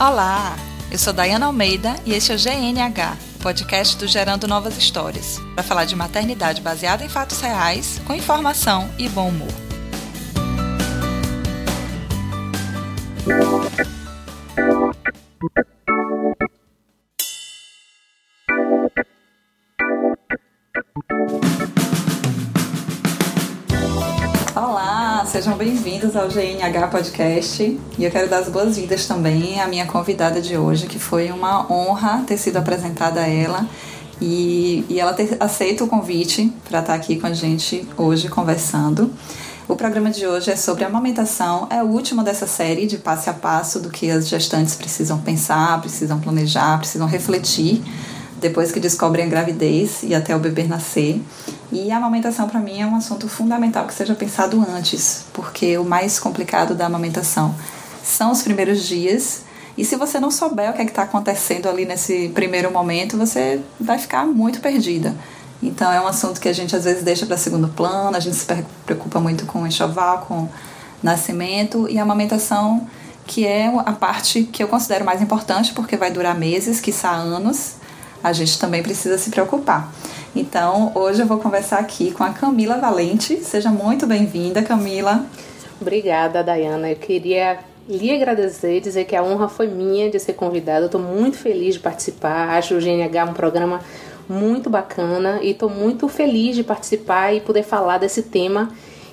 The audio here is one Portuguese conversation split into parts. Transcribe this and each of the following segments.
Olá, eu sou Dayana Almeida e este é o GNH, podcast do Gerando Novas Histórias, para falar de maternidade baseada em fatos reais, com informação e bom humor. Bem-vindos ao GNH Podcast e eu quero dar as boas-vindas também à minha convidada de hoje, que foi uma honra ter sido apresentada a ela e, e ela ter aceito o convite para estar aqui com a gente hoje conversando. O programa de hoje é sobre amamentação, é o último dessa série de passo a passo do que as gestantes precisam pensar, precisam planejar, precisam refletir depois que descobrem a gravidez e até o bebê nascer. E a amamentação para mim é um assunto fundamental que seja pensado antes, porque o mais complicado da amamentação são os primeiros dias. E se você não souber o que é está acontecendo ali nesse primeiro momento, você vai ficar muito perdida. Então é um assunto que a gente às vezes deixa para segundo plano, a gente se preocupa muito com enxoval, com nascimento e a amamentação, que é a parte que eu considero mais importante, porque vai durar meses, quiçá anos, a gente também precisa se preocupar. Então, hoje eu vou conversar aqui com a Camila Valente. Seja muito bem-vinda, Camila. Obrigada, Dayana. Eu queria lhe agradecer dizer que a honra foi minha de ser convidada. Estou muito feliz de participar. Acho o GNH um programa muito bacana e estou muito feliz de participar e poder falar desse tema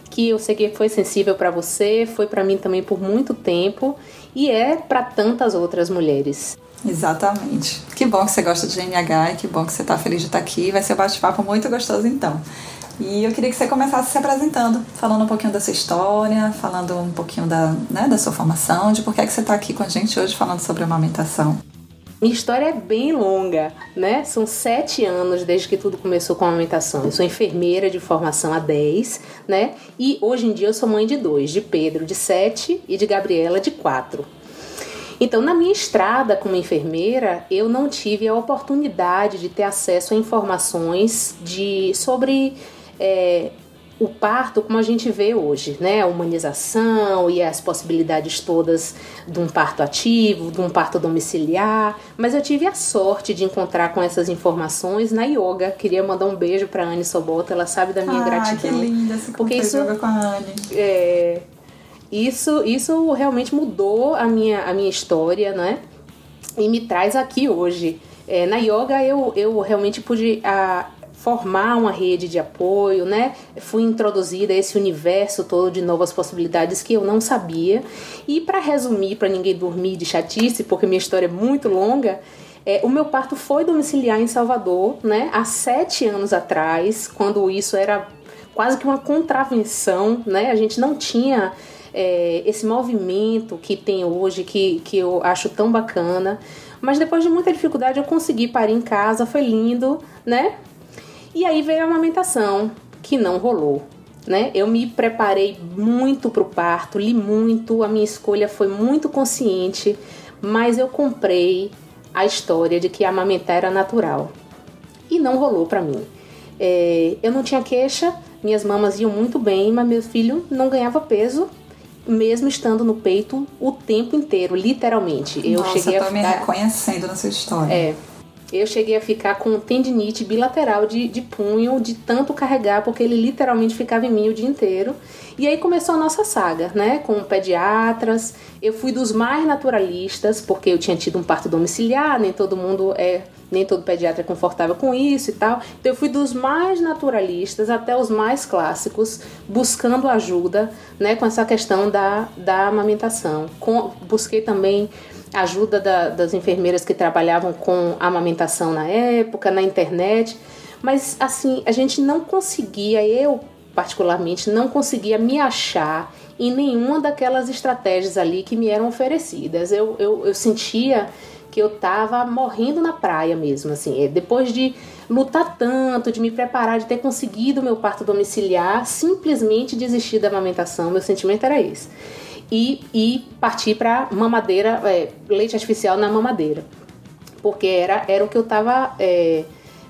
que eu sei que foi sensível para você, foi para mim também por muito tempo e é para tantas outras mulheres. Exatamente. Que bom que você gosta de GNH e que bom que você está feliz de estar aqui. Vai ser um bate-papo muito gostoso então. E eu queria que você começasse se apresentando, falando um pouquinho da sua história, falando um pouquinho da, né, da sua formação, de por que, é que você está aqui com a gente hoje falando sobre amamentação. Minha história é bem longa, né? São sete anos desde que tudo começou com a amamentação. Eu sou enfermeira de formação há 10, né? E hoje em dia eu sou mãe de dois, de Pedro de 7 e de Gabriela de 4. Então, na minha estrada como enfermeira, eu não tive a oportunidade de ter acesso a informações de sobre é, o parto como a gente vê hoje, né? A humanização e as possibilidades todas de um parto ativo, de um parto domiciliar. Mas eu tive a sorte de encontrar com essas informações na yoga. Queria mandar um beijo para Anne Sobota, ela sabe da minha ah, gratidão. que linda, você porque isso com a Anne. É, isso, isso realmente mudou a minha, a minha história, né? E me traz aqui hoje. É, na yoga eu, eu realmente pude a, formar uma rede de apoio, né? Fui introduzida a esse universo todo de novas possibilidades que eu não sabia. E para resumir, para ninguém dormir de chatice, porque minha história é muito longa, é, o meu parto foi domiciliar em Salvador, né? Há sete anos atrás, quando isso era quase que uma contravenção, né? A gente não tinha é, esse movimento que tem hoje, que, que eu acho tão bacana. Mas depois de muita dificuldade eu consegui parir em casa, foi lindo, né? E aí veio a amamentação, que não rolou. Né? Eu me preparei muito para o parto, li muito, a minha escolha foi muito consciente, mas eu comprei a história de que amamentar era natural e não rolou para mim. É, eu não tinha queixa, minhas mamas iam muito bem, mas meu filho não ganhava peso mesmo estando no peito o tempo inteiro, literalmente. Eu Nossa, cheguei eu tô a ficar... me reconhecendo nessa história. É. Eu cheguei a ficar com tendinite bilateral de, de punho, de tanto carregar, porque ele literalmente ficava em mim o dia inteiro. E aí começou a nossa saga, né? Com pediatras. Eu fui dos mais naturalistas, porque eu tinha tido um parto domiciliar, nem todo mundo é nem todo pediatra é confortável com isso e tal. Então eu fui dos mais naturalistas até os mais clássicos, buscando ajuda, né, com essa questão da, da amamentação. Com, busquei também ajuda da, das enfermeiras que trabalhavam com amamentação na época, na internet, mas assim, a gente não conseguia, eu particularmente, não conseguia me achar em nenhuma daquelas estratégias ali que me eram oferecidas. Eu, eu, eu sentia que eu tava morrendo na praia mesmo, assim. É, depois de lutar tanto, de me preparar, de ter conseguido meu parto domiciliar, simplesmente desistir da amamentação, meu sentimento era esse. E, e partir para mamadeira, é, leite artificial na mamadeira. Porque era, era o que eu tava é,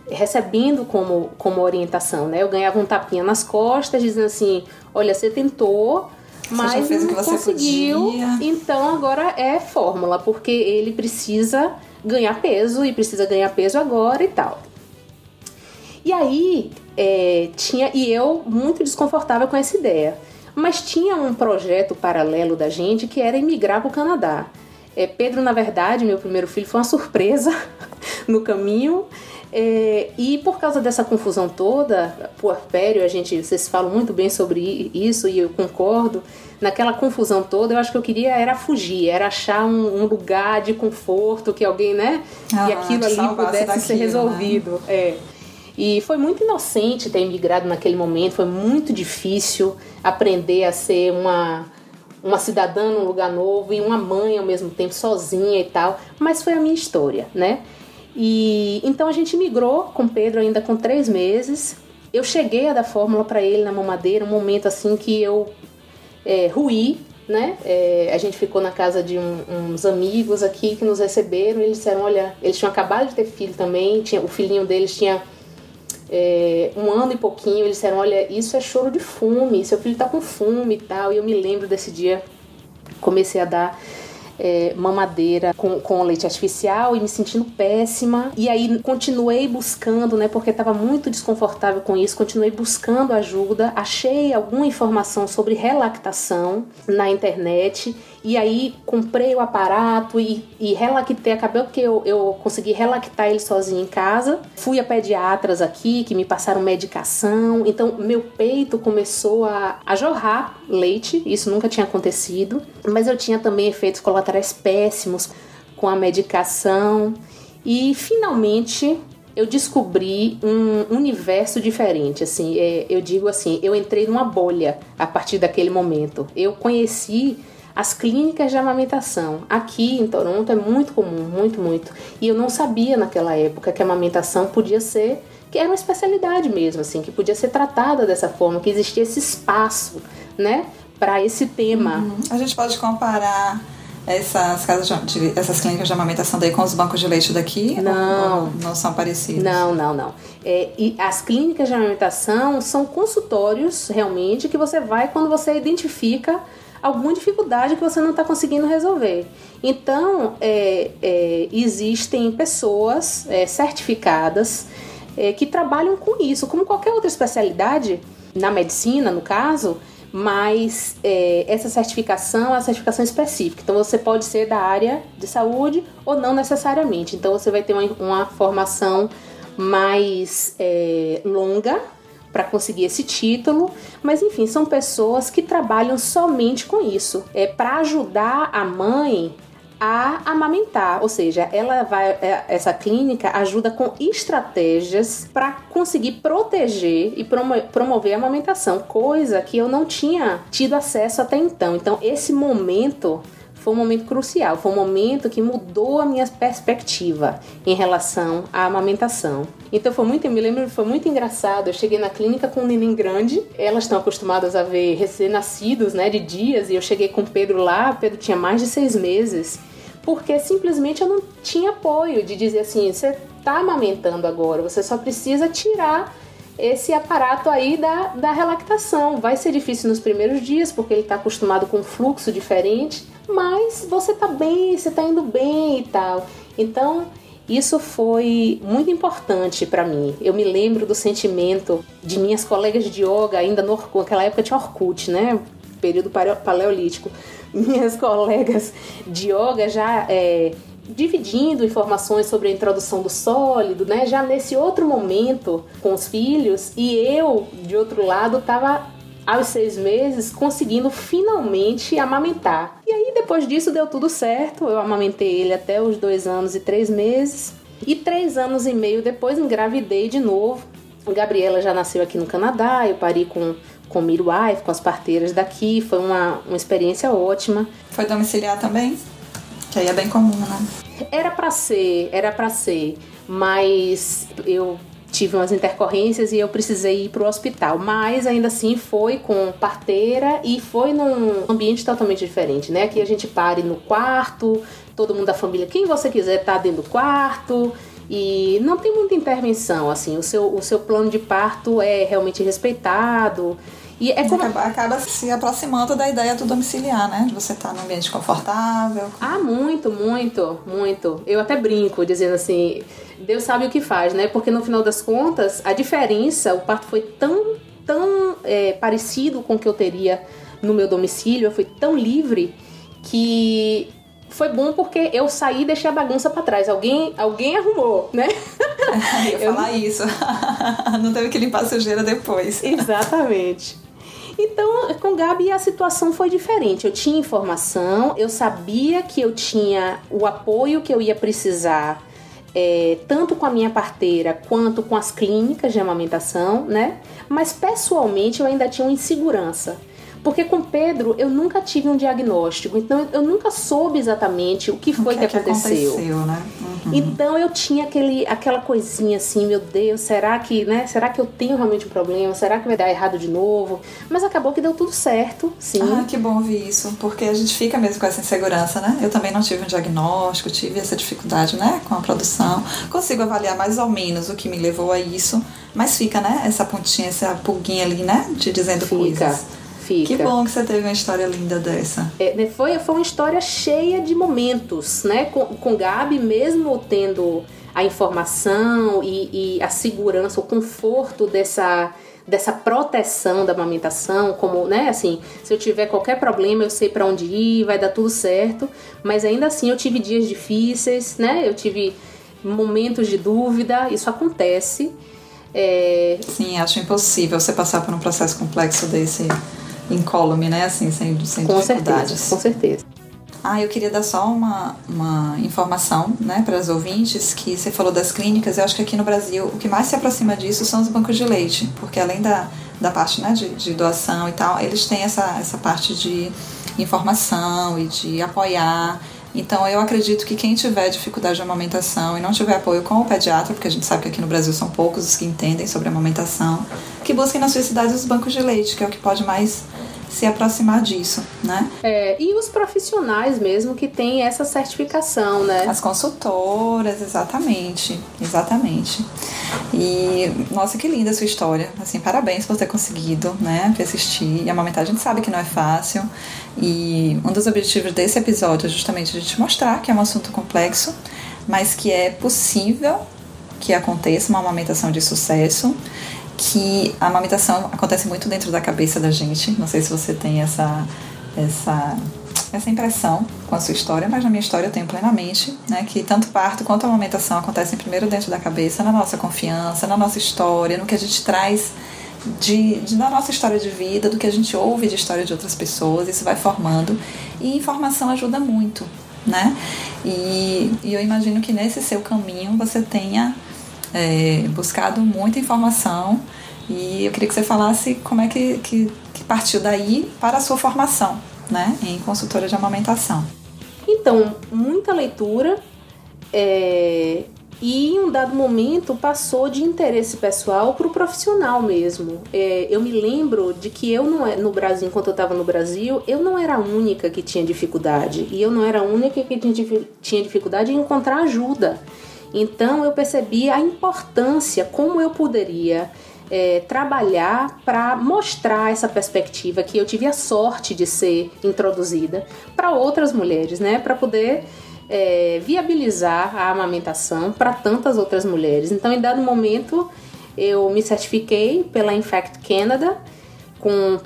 recebendo como, como orientação, né? Eu ganhava um tapinha nas costas, dizendo assim: olha, você tentou, mas o não você conseguiu. podia. Então agora é fórmula, porque ele precisa ganhar peso e precisa ganhar peso agora e tal. E aí é, tinha e eu muito desconfortável com essa ideia, mas tinha um projeto paralelo da gente que era emigrar para o Canadá. É, Pedro, na verdade, meu primeiro filho, foi uma surpresa no caminho. É, e por causa dessa confusão toda, puerpério, a gente, vocês falam muito bem sobre isso e eu concordo. Naquela confusão toda, eu acho que eu queria era fugir, era achar um, um lugar de conforto que alguém, né? Ah, e aquilo ali pudesse ser né? resolvido. É. E foi muito inocente ter imigrado naquele momento, foi muito difícil aprender a ser uma, uma cidadã num lugar novo e uma mãe ao mesmo tempo, sozinha e tal. Mas foi a minha história, né? E então a gente migrou com Pedro ainda com três meses. Eu cheguei a dar fórmula para ele na mamadeira, um momento assim que eu é, ruí, né? É, a gente ficou na casa de um- uns amigos aqui que nos receberam. Eles disseram: olha, eles tinham acabado de ter filho também, tinha, o filhinho deles tinha é, um ano e pouquinho. Eles disseram: olha, isso é choro de fume, seu filho tá com fume e tal. E eu me lembro desse dia, comecei a dar é, mamadeira com, com leite artificial e me sentindo péssima. E aí continuei buscando, né? Porque estava muito desconfortável com isso. Continuei buscando ajuda. Achei alguma informação sobre relactação na internet. E aí comprei o aparato e, e relactei. Acabou que eu, eu consegui relactar ele sozinho em casa. Fui a pediatras aqui que me passaram medicação. Então meu peito começou a, a jorrar leite. Isso nunca tinha acontecido. Mas eu tinha também efeitos colaterais péssimos com a medicação. E finalmente eu descobri um universo diferente. Assim, é, eu digo assim, eu entrei numa bolha a partir daquele momento. Eu conheci as clínicas de amamentação. Aqui em Toronto é muito comum, muito, muito. E eu não sabia naquela época que a amamentação podia ser, que era uma especialidade mesmo, assim, que podia ser tratada dessa forma, que existia esse espaço, né, para esse tema. A gente pode comparar essas casas de, essas clínicas de amamentação daí com os bancos de leite daqui? Não. Não são parecidos? Não, não, não. É, e as clínicas de amamentação são consultórios realmente que você vai quando você identifica alguma dificuldade que você não está conseguindo resolver. Então, é, é, existem pessoas é, certificadas é, que trabalham com isso, como qualquer outra especialidade, na medicina, no caso, mas é, essa certificação é a certificação específica. Então você pode ser da área de saúde ou não necessariamente. Então você vai ter uma, uma formação mais é, longa para conseguir esse título, mas enfim, são pessoas que trabalham somente com isso, é para ajudar a mãe a amamentar, ou seja, ela vai é, essa clínica ajuda com estratégias para conseguir proteger e promo- promover a amamentação, coisa que eu não tinha tido acesso até então. Então, esse momento foi um momento crucial, foi um momento que mudou a minha perspectiva em relação à amamentação. Então foi muito, eu me lembro, foi muito engraçado. Eu cheguei na clínica com um neném grande, elas estão acostumadas a ver recém-nascidos, né, de dias, e eu cheguei com o Pedro lá, o Pedro tinha mais de seis meses, porque simplesmente eu não tinha apoio de dizer assim, você tá amamentando agora, você só precisa tirar esse aparato aí da, da relactação. Vai ser difícil nos primeiros dias, porque ele está acostumado com um fluxo diferente, mas você tá bem, você tá indo bem e tal. Então, isso foi muito importante para mim. Eu me lembro do sentimento de minhas colegas de yoga, ainda no Orkut, naquela época tinha Orkut, né? Período paleo- paleolítico. Minhas colegas de yoga já é, dividindo informações sobre a introdução do sólido, né? Já nesse outro momento com os filhos e eu, de outro lado, tava aos seis meses conseguindo finalmente amamentar. E aí depois disso deu tudo certo. Eu amamentei ele até os dois anos e três meses. E três anos e meio depois engravidei de novo. A Gabriela já nasceu aqui no Canadá. Eu pari com com midwife, com as parteiras daqui. Foi uma, uma experiência ótima. Foi domiciliar também? Que aí é bem comum, né? Era pra ser, era pra ser, mas eu tive umas intercorrências e eu precisei ir pro hospital. Mas ainda assim foi com parteira e foi num ambiente totalmente diferente, né? Aqui a gente pare no quarto, todo mundo da família, quem você quiser tá dentro do quarto. E não tem muita intervenção, assim, o seu, o seu plano de parto é realmente respeitado. E é como... acaba, acaba, se aproximando da ideia do domiciliar, né? De você estar tá num ambiente confortável. Ah, muito, muito, muito. Eu até brinco dizendo assim, Deus sabe o que faz, né? Porque no final das contas, a diferença, o parto foi tão, tão é, parecido com o que eu teria no meu domicílio, eu fui tão livre que foi bom porque eu saí e deixei a bagunça para trás. Alguém, alguém arrumou, né? Eu ia falar eu... isso. Não teve que limpar a sujeira depois. Exatamente. Então, com Gabi a situação foi diferente. Eu tinha informação, eu sabia que eu tinha o apoio que eu ia precisar, é, tanto com a minha parteira quanto com as clínicas de amamentação, né? Mas pessoalmente eu ainda tinha uma insegurança. Porque com Pedro eu nunca tive um diagnóstico, então eu nunca soube exatamente o que foi o que, que, aconteceu. aconteceu né? uhum. Então eu tinha aquele, aquela coisinha assim, meu Deus, será que, né? Será que eu tenho realmente um problema? Será que vai dar errado de novo? Mas acabou que deu tudo certo, sim. Ah, que bom ouvir isso, porque a gente fica mesmo com essa insegurança, né? Eu também não tive um diagnóstico, tive essa dificuldade, né, com a produção. Consigo avaliar mais ou menos o que me levou a isso, mas fica, né, essa pontinha, essa pulguinha ali, né, te dizendo fica. coisas. Fica. Que bom que você teve uma história linda dessa. É, né, foi, foi uma história cheia de momentos, né? Com, com Gabi, mesmo tendo a informação e, e a segurança, o conforto dessa dessa proteção da amamentação, como, né, assim, se eu tiver qualquer problema, eu sei para onde ir, vai dar tudo certo, mas ainda assim eu tive dias difíceis, né? Eu tive momentos de dúvida, isso acontece. É... Sim, acho impossível você passar por um processo complexo desse incólume, né? Assim, sem, sem com dificuldades. Certeza, com certeza. Ah, eu queria dar só uma, uma informação né, para as ouvintes, que você falou das clínicas, eu acho que aqui no Brasil o que mais se aproxima disso são os bancos de leite, porque além da, da parte né, de, de doação e tal, eles têm essa, essa parte de informação e de apoiar. Então eu acredito que quem tiver dificuldade de amamentação e não tiver apoio com o pediatra, porque a gente sabe que aqui no Brasil são poucos os que entendem sobre amamentação, que busquem na sua cidade os bancos de leite, que é o que pode mais se aproximar disso, né? É, e os profissionais mesmo que têm essa certificação, né? As consultoras, exatamente, exatamente. E nossa, que linda a sua história. Assim, parabéns por ter conseguido, né, persistir e amamentar. A gente sabe que não é fácil. E um dos objetivos desse episódio é justamente a gente mostrar que é um assunto complexo, mas que é possível que aconteça uma amamentação de sucesso que a amamentação acontece muito dentro da cabeça da gente. Não sei se você tem essa, essa, essa impressão com a sua história, mas na minha história eu tenho plenamente, né? Que tanto parto quanto a amamentação acontecem primeiro dentro da cabeça, na nossa confiança, na nossa história, no que a gente traz de, de, da nossa história de vida, do que a gente ouve de história de outras pessoas, isso vai formando. E informação ajuda muito, né? E, e eu imagino que nesse seu caminho você tenha é, buscado muita informação e eu queria que você falasse como é que, que, que partiu daí para a sua formação né, em consultora de amamentação. Então, muita leitura é, e em um dado momento passou de interesse pessoal para o profissional mesmo. É, eu me lembro de que eu não é, no Brasil, enquanto eu estava no Brasil, eu não era a única que tinha dificuldade e eu não era a única que tinha dificuldade em encontrar ajuda. Então eu percebi a importância, como eu poderia é, trabalhar para mostrar essa perspectiva que eu tive a sorte de ser introduzida para outras mulheres, né? Para poder é, viabilizar a amamentação para tantas outras mulheres. Então, em dado momento, eu me certifiquei pela Infect Canada com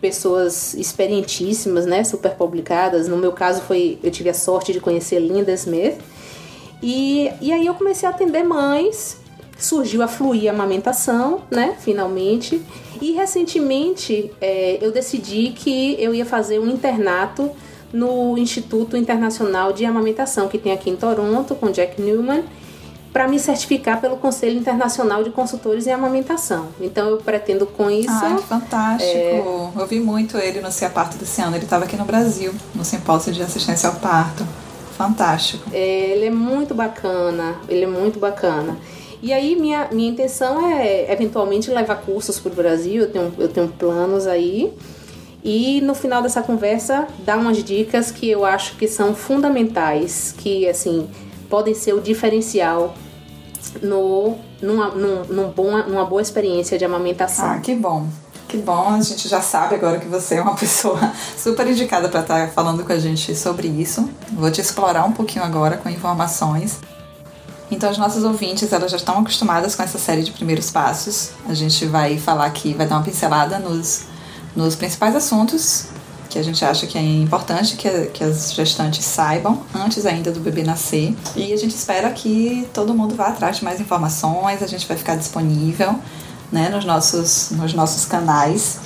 pessoas experientíssimas, né, super publicadas. No meu caso foi, eu tive a sorte de conhecer Linda Smith e, e aí eu comecei a atender mães, surgiu a Fluir Amamentação, né, finalmente. E recentemente é, eu decidi que eu ia fazer um internato no Instituto Internacional de Amamentação, que tem aqui em Toronto, com Jack Newman, para me certificar pelo Conselho Internacional de Consultores em Amamentação. Então eu pretendo com isso. Ah, que fantástico! É... Eu vi muito ele no Cia Parto desse ano. Ele estava aqui no Brasil, no simpósio de assistência ao parto. Fantástico. É, ele é muito bacana, ele é muito bacana. E aí minha, minha intenção é eventualmente levar cursos para o Brasil, eu tenho, eu tenho planos aí. E no final dessa conversa dar umas dicas que eu acho que são fundamentais, que assim podem ser o diferencial no, numa, num, num bom, numa boa experiência de amamentação. Ah, que bom. Que bom, a gente já sabe agora que você é uma pessoa super indicada para estar falando com a gente sobre isso. Vou te explorar um pouquinho agora com informações. Então, as nossas ouvintes, elas já estão acostumadas com essa série de primeiros passos. A gente vai falar aqui, vai dar uma pincelada nos, nos principais assuntos que a gente acha que é importante que, que as gestantes saibam antes ainda do bebê nascer. E a gente espera que todo mundo vá atrás de mais informações, a gente vai ficar disponível né, nos, nossos, nos nossos canais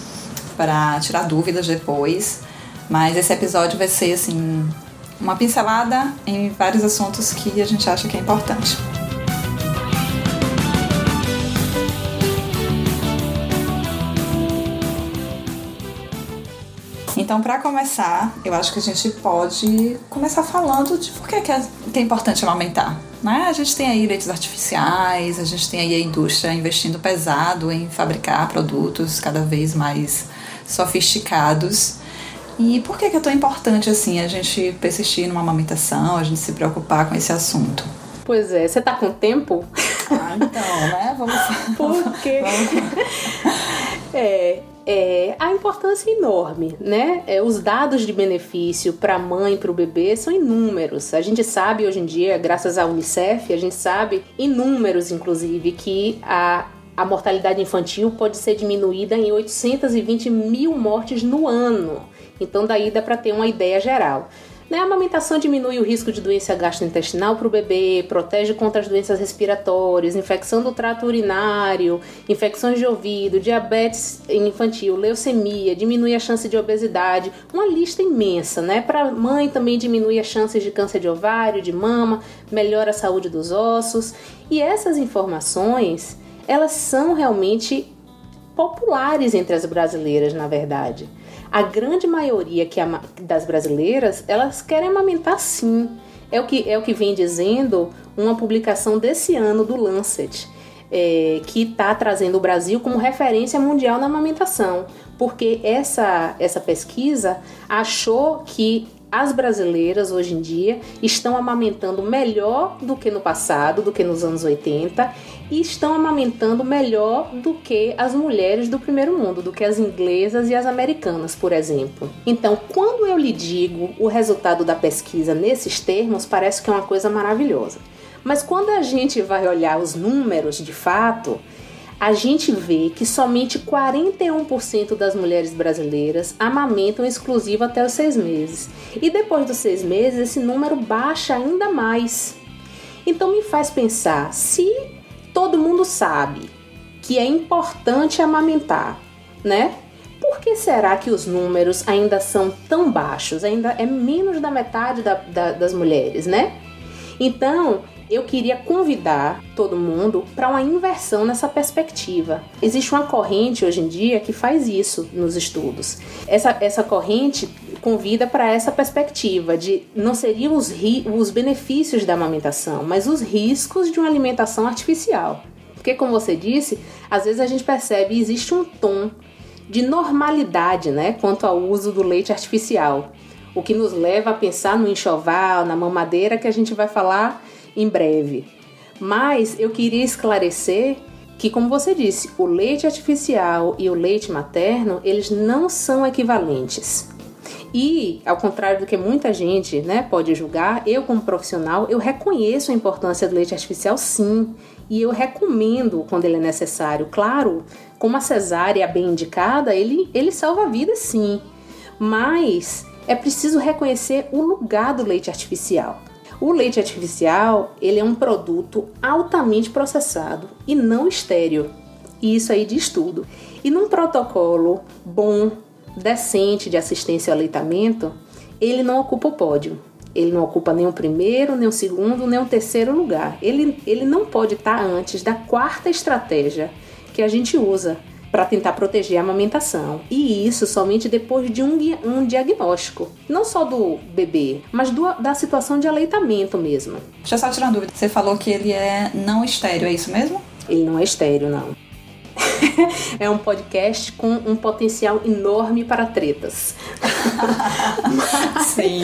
para tirar dúvidas depois. Mas esse episódio vai ser assim uma pincelada em vários assuntos que a gente acha que é importante. Então, para começar, eu acho que a gente pode começar falando de por que é, que é importante amamentar. Né? A gente tem aí leites artificiais, a gente tem aí a indústria investindo pesado em fabricar produtos cada vez mais sofisticados. E por que é tão importante assim a gente persistir numa amamentação, a gente se preocupar com esse assunto? Pois é, você tá com tempo? Ah, então, né? Vamos Por quê? é, é, a importância é enorme, né? É, os dados de benefício para a mãe e para o bebê são inúmeros. A gente sabe hoje em dia, graças à Unicef, a gente sabe inúmeros, inclusive, que a a mortalidade infantil pode ser diminuída em 820 mil mortes no ano. Então, daí dá para ter uma ideia geral. Né? A amamentação diminui o risco de doença gastrointestinal para o bebê, protege contra as doenças respiratórias, infecção do trato urinário, infecções de ouvido, diabetes infantil, leucemia, diminui a chance de obesidade, uma lista imensa, né? Para a mãe também diminui as chances de câncer de ovário, de mama, melhora a saúde dos ossos. E essas informações, elas são realmente populares entre as brasileiras, na verdade a grande maioria que das brasileiras, elas querem amamentar sim. É o que, é o que vem dizendo uma publicação desse ano do Lancet, é, que está trazendo o Brasil como referência mundial na amamentação, porque essa, essa pesquisa achou que as brasileiras hoje em dia estão amamentando melhor do que no passado, do que nos anos 80, e estão amamentando melhor do que as mulheres do primeiro mundo, do que as inglesas e as americanas, por exemplo. Então, quando eu lhe digo o resultado da pesquisa nesses termos, parece que é uma coisa maravilhosa. Mas quando a gente vai olhar os números de fato, a gente vê que somente 41% das mulheres brasileiras amamentam exclusivo até os seis meses. E depois dos seis meses, esse número baixa ainda mais. Então me faz pensar: se todo mundo sabe que é importante amamentar, né? Por que será que os números ainda são tão baixos? Ainda é menos da metade da, da, das mulheres, né? Então, eu queria convidar todo mundo para uma inversão nessa perspectiva. Existe uma corrente hoje em dia que faz isso nos estudos. Essa, essa corrente convida para essa perspectiva de não seriam os, os benefícios da amamentação, mas os riscos de uma alimentação artificial. Porque, como você disse, às vezes a gente percebe existe um tom de normalidade né, quanto ao uso do leite artificial. O que nos leva a pensar no enxoval, na mamadeira, que a gente vai falar em breve. Mas eu queria esclarecer que, como você disse, o leite artificial e o leite materno, eles não são equivalentes. E, ao contrário do que muita gente né, pode julgar, eu, como profissional, eu reconheço a importância do leite artificial sim. E eu recomendo quando ele é necessário. Claro, como a cesárea bem indicada, ele, ele salva vidas sim. Mas é preciso reconhecer o lugar do leite artificial. O leite artificial, ele é um produto altamente processado e não estéreo. E isso aí diz tudo. E num protocolo bom, decente de assistência ao aleitamento, ele não ocupa o pódio. Ele não ocupa nem o primeiro, nem o segundo, nem o terceiro lugar. Ele, ele não pode estar antes da quarta estratégia que a gente usa para tentar proteger a amamentação. E isso somente depois de um, um diagnóstico. Não só do bebê, mas do, da situação de aleitamento mesmo. Deixa eu só tirar uma dúvida. Você falou que ele é não estéreo, é isso mesmo? Ele não é estéreo, não. É um podcast com um potencial enorme para tretas. Sim.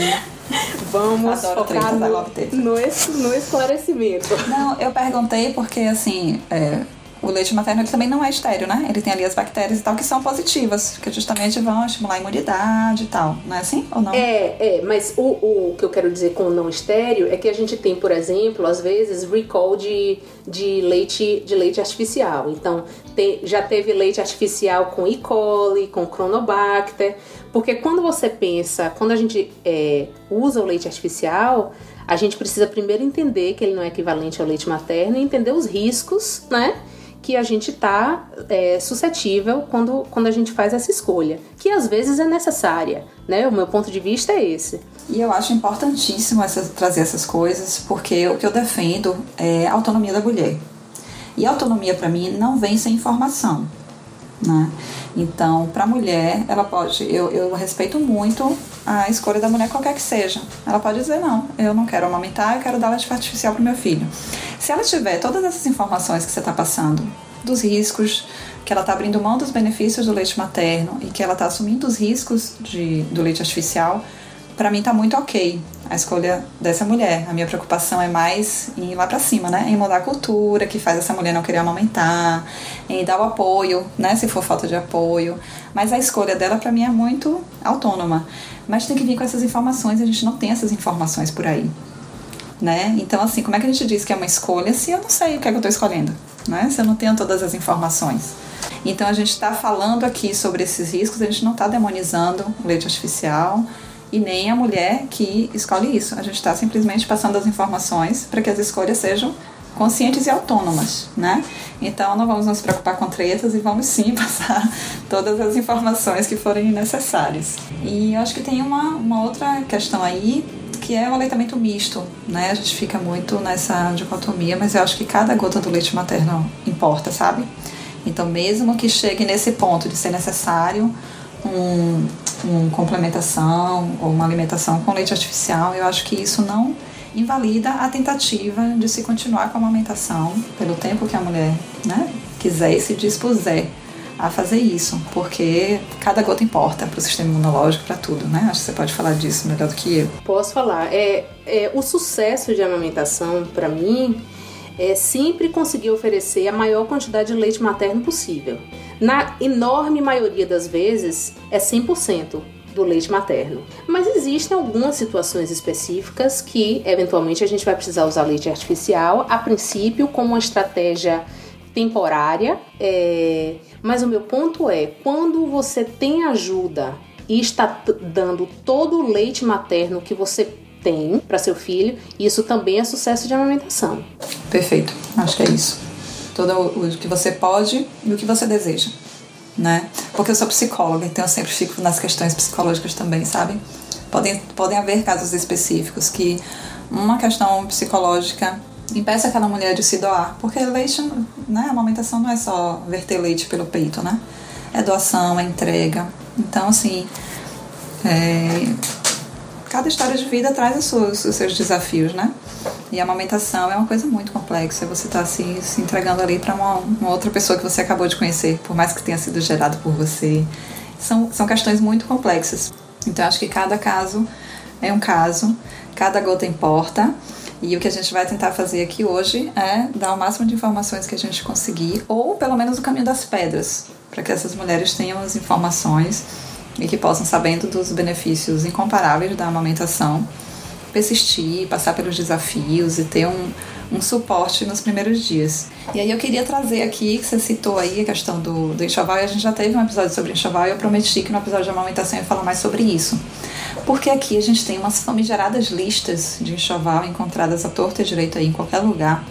Vamos Adoro focar no, no, no, esclarecimento. Não, eu perguntei porque, assim, é, o leite materno ele também não é estéreo, né? Ele tem ali as bactérias e tal que são positivas, que justamente vão estimular a imunidade e tal. Não é assim ou não? É, é, mas o, o que eu quero dizer com não estéreo é que a gente tem, por exemplo, às vezes recall de, de leite de leite artificial. Então, já teve leite artificial com E. coli, com Cronobacter, porque quando você pensa, quando a gente é, usa o leite artificial, a gente precisa primeiro entender que ele não é equivalente ao leite materno e entender os riscos, né? Que a gente está é, suscetível quando, quando a gente faz essa escolha, que às vezes é necessária, né? O meu ponto de vista é esse. E eu acho importantíssimo essa, trazer essas coisas, porque o que eu defendo é a autonomia da mulher. E autonomia para mim não vem sem informação, né? Então, para a mulher, ela pode, eu, eu respeito muito a escolha da mulher, qualquer que seja. Ela pode dizer: não, eu não quero amamentar, eu quero dar leite artificial para meu filho. Se ela tiver todas essas informações que você está passando, dos riscos, que ela está abrindo mão dos benefícios do leite materno e que ela está assumindo os riscos de, do leite artificial, para mim está muito ok a escolha dessa mulher. A minha preocupação é mais em ir lá para cima, né? Em mudar a cultura que faz essa mulher não querer amamentar, em dar o apoio, né? Se for falta de apoio. Mas a escolha dela para mim é muito autônoma. Mas tem que vir com essas informações, a gente não tem essas informações por aí. Né? Então, assim, como é que a gente diz que é uma escolha se eu não sei o que, é que eu estou escolhendo? Né? Se eu não tenho todas as informações. Então, a gente está falando aqui sobre esses riscos, a gente não está demonizando o leite artificial, e nem a mulher que escolhe isso. A gente está simplesmente passando as informações para que as escolhas sejam conscientes e autônomas, né? Então não vamos nos preocupar com tretas e vamos sim passar todas as informações que forem necessárias. E eu acho que tem uma, uma outra questão aí que é o aleitamento misto, né? A gente fica muito nessa dicotomia, mas eu acho que cada gota do leite materno importa, sabe? Então mesmo que chegue nesse ponto de ser necessário um, uma complementação ou uma alimentação com leite artificial, eu acho que isso não invalida a tentativa de se continuar com a amamentação pelo tempo que a mulher né, quiser e se dispuser a fazer isso, porque cada gota importa para o sistema imunológico, para tudo, né? Acho que você pode falar disso melhor do que eu. Posso falar. É, é o sucesso de amamentação, para mim, é sempre conseguir oferecer a maior quantidade de leite materno possível. Na enorme maioria das vezes, é 100% do leite materno. Mas existem algumas situações específicas que, eventualmente, a gente vai precisar usar leite artificial, a princípio, como uma estratégia temporária. É... Mas o meu ponto é: quando você tem ajuda e está dando todo o leite materno que você tem para seu filho, isso também é sucesso de amamentação. Perfeito, acho que é isso todo o que você pode e o que você deseja, né? Porque eu sou psicóloga, então eu sempre fico nas questões psicológicas também, sabe? Podem, podem haver casos específicos que uma questão psicológica impeça aquela mulher de se doar, porque leite, né, a amamentação não é só verter leite pelo peito, né? É doação, é entrega. Então, assim, é, cada história de vida traz os seus, os seus desafios, né? E a amamentação é uma coisa muito complexa. Você está se, entregando ali para uma, uma, outra pessoa que você acabou de conhecer, por mais que tenha sido gerado por você. São, são questões muito complexas. Então, acho que cada caso é um caso, cada gota importa. E o que a gente vai tentar fazer aqui hoje é dar o máximo de informações que a gente conseguir, ou pelo menos o caminho das pedras, para que essas mulheres tenham as informações e que possam, sabendo dos benefícios incomparáveis da amamentação, persistir, passar pelos desafios e ter um, um suporte nos primeiros dias. E aí eu queria trazer aqui, que você citou aí a questão do, do enxoval, e a gente já teve um episódio sobre enxoval e eu prometi que no episódio de amamentação eu ia falar mais sobre isso. Porque aqui a gente tem umas famigeradas listas de enxoval encontradas à torta e direito aí em qualquer lugar.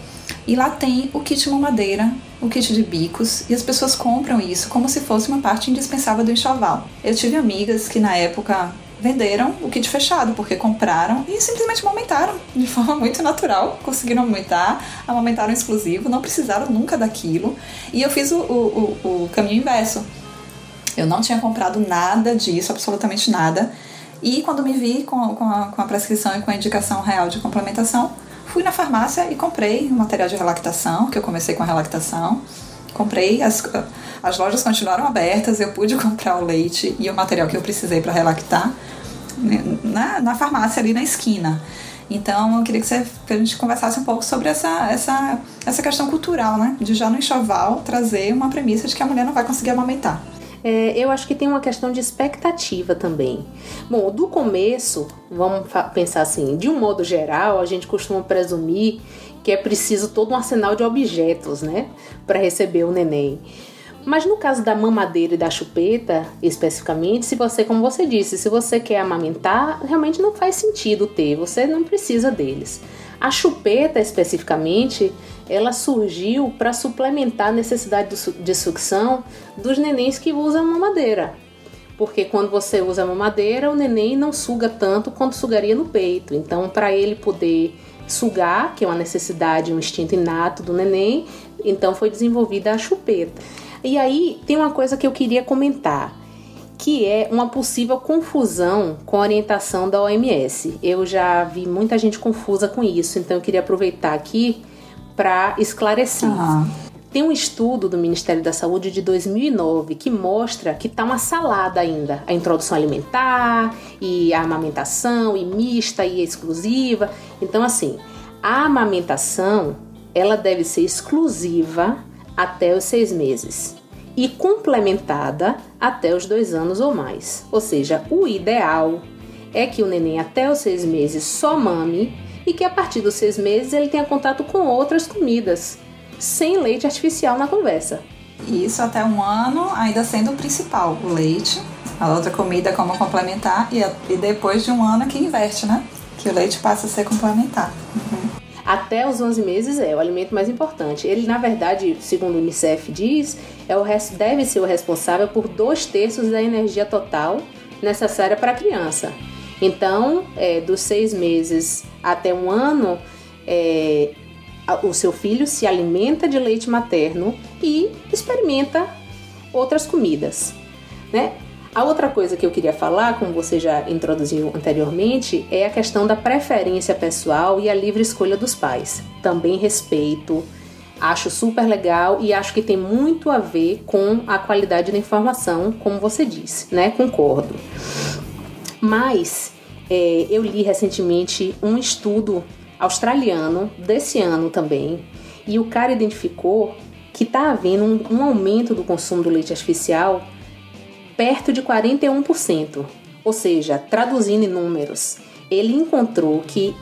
E lá tem o kit mamadeira, o kit de bicos, e as pessoas compram isso como se fosse uma parte indispensável do enxoval. Eu tive amigas que na época venderam o kit fechado, porque compraram e simplesmente amamentaram de forma muito natural. Conseguiram amamentar, amamentaram exclusivo, não precisaram nunca daquilo. E eu fiz o, o, o, o caminho inverso. Eu não tinha comprado nada disso, absolutamente nada. E quando me vi com, com, a, com a prescrição e com a indicação real de complementação, fui na farmácia e comprei o material de relactação, que eu comecei com a relactação. Comprei, as, as lojas continuaram abertas, eu pude comprar o leite e o material que eu precisei para relactar né, na, na farmácia ali na esquina. Então eu queria que, você, que a gente conversasse um pouco sobre essa, essa, essa questão cultural, né? De já no enxoval trazer uma premissa de que a mulher não vai conseguir amamentar. É, eu acho que tem uma questão de expectativa também. Bom, do começo, vamos pensar assim, de um modo geral, a gente costuma presumir que é preciso todo um arsenal de objetos, né, para receber o neném. Mas no caso da mamadeira e da chupeta, especificamente, se você, como você disse, se você quer amamentar, realmente não faz sentido ter, você não precisa deles. A chupeta, especificamente, ela surgiu para suplementar a necessidade de sucção dos nenéns que usam mamadeira. Porque quando você usa mamadeira, o neném não suga tanto quanto sugaria no peito. Então, para ele poder sugar, que é uma necessidade, um instinto inato do neném, então foi desenvolvida a chupeta. E aí tem uma coisa que eu queria comentar, que é uma possível confusão com a orientação da OMS. Eu já vi muita gente confusa com isso, então eu queria aproveitar aqui para esclarecer. Uhum. Tem um estudo do Ministério da Saúde de 2009 que mostra que tá uma salada ainda. A introdução alimentar e a amamentação e mista e exclusiva. Então assim, a amamentação ela deve ser exclusiva até os seis meses e complementada até os dois anos ou mais. Ou seja, o ideal é que o neném até os seis meses só mame e que a partir dos seis meses ele tenha contato com outras comidas, sem leite artificial na conversa. Isso até um ano, ainda sendo o principal, o leite, a outra comida como complementar, e, depois de um ano que inverte, né? Que o leite passa a ser complementar. Até os 11 meses é o alimento mais importante. Ele, na verdade, segundo o Unicef diz, é o deve ser o responsável por dois terços da energia total necessária para a criança. Então, é, dos seis meses até um ano, é, o seu filho se alimenta de leite materno e experimenta outras comidas, né? A outra coisa que eu queria falar, como você já introduziu anteriormente, é a questão da preferência pessoal e a livre escolha dos pais. Também respeito, acho super legal e acho que tem muito a ver com a qualidade da informação, como você disse, né? Concordo. Mas é, eu li recentemente um estudo australiano desse ano também, e o cara identificou que está havendo um, um aumento do consumo do leite artificial perto de 41%. Ou seja, traduzindo em números, ele encontrou que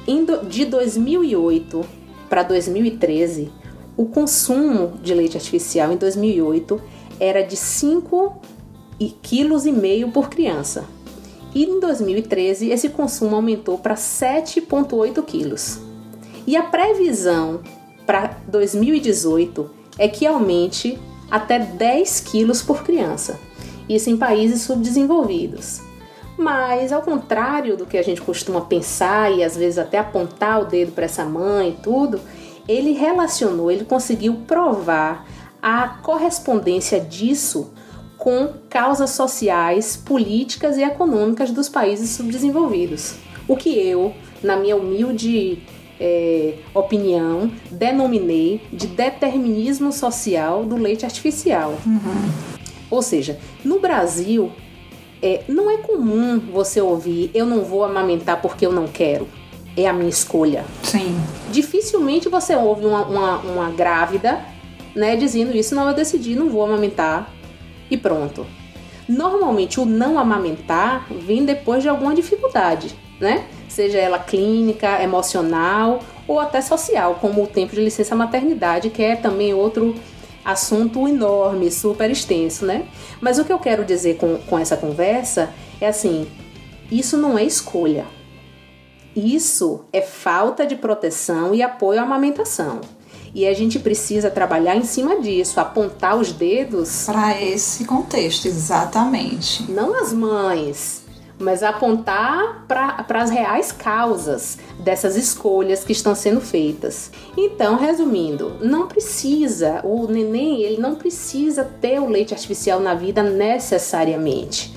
de 2008 para 2013, o consumo de leite artificial em 2008 era de 5,5 kg por criança. E em 2013 esse consumo aumentou para 7,8 quilos. E a previsão para 2018 é que aumente até 10 quilos por criança. Isso em países subdesenvolvidos. Mas, ao contrário do que a gente costuma pensar e às vezes até apontar o dedo para essa mãe e tudo, ele relacionou, ele conseguiu provar a correspondência disso com causas sociais, políticas e econômicas dos países subdesenvolvidos. O que eu, na minha humilde é, opinião, denominei de determinismo social do leite artificial. Uhum. Ou seja, no Brasil, é, não é comum você ouvir eu não vou amamentar porque eu não quero. É a minha escolha. Sim. Dificilmente você ouve uma, uma, uma grávida né, dizendo isso, não, eu decidi, não vou amamentar e pronto. Normalmente o não amamentar vem depois de alguma dificuldade, né? Seja ela clínica, emocional ou até social, como o tempo de licença maternidade, que é também outro assunto enorme, super extenso, né? Mas o que eu quero dizer com, com essa conversa é assim: isso não é escolha. Isso é falta de proteção e apoio à amamentação. E a gente precisa trabalhar em cima disso, apontar os dedos. Para esse contexto, exatamente. Não as mães, mas apontar para as reais causas dessas escolhas que estão sendo feitas. Então, resumindo, não precisa, o neném ele não precisa ter o leite artificial na vida necessariamente.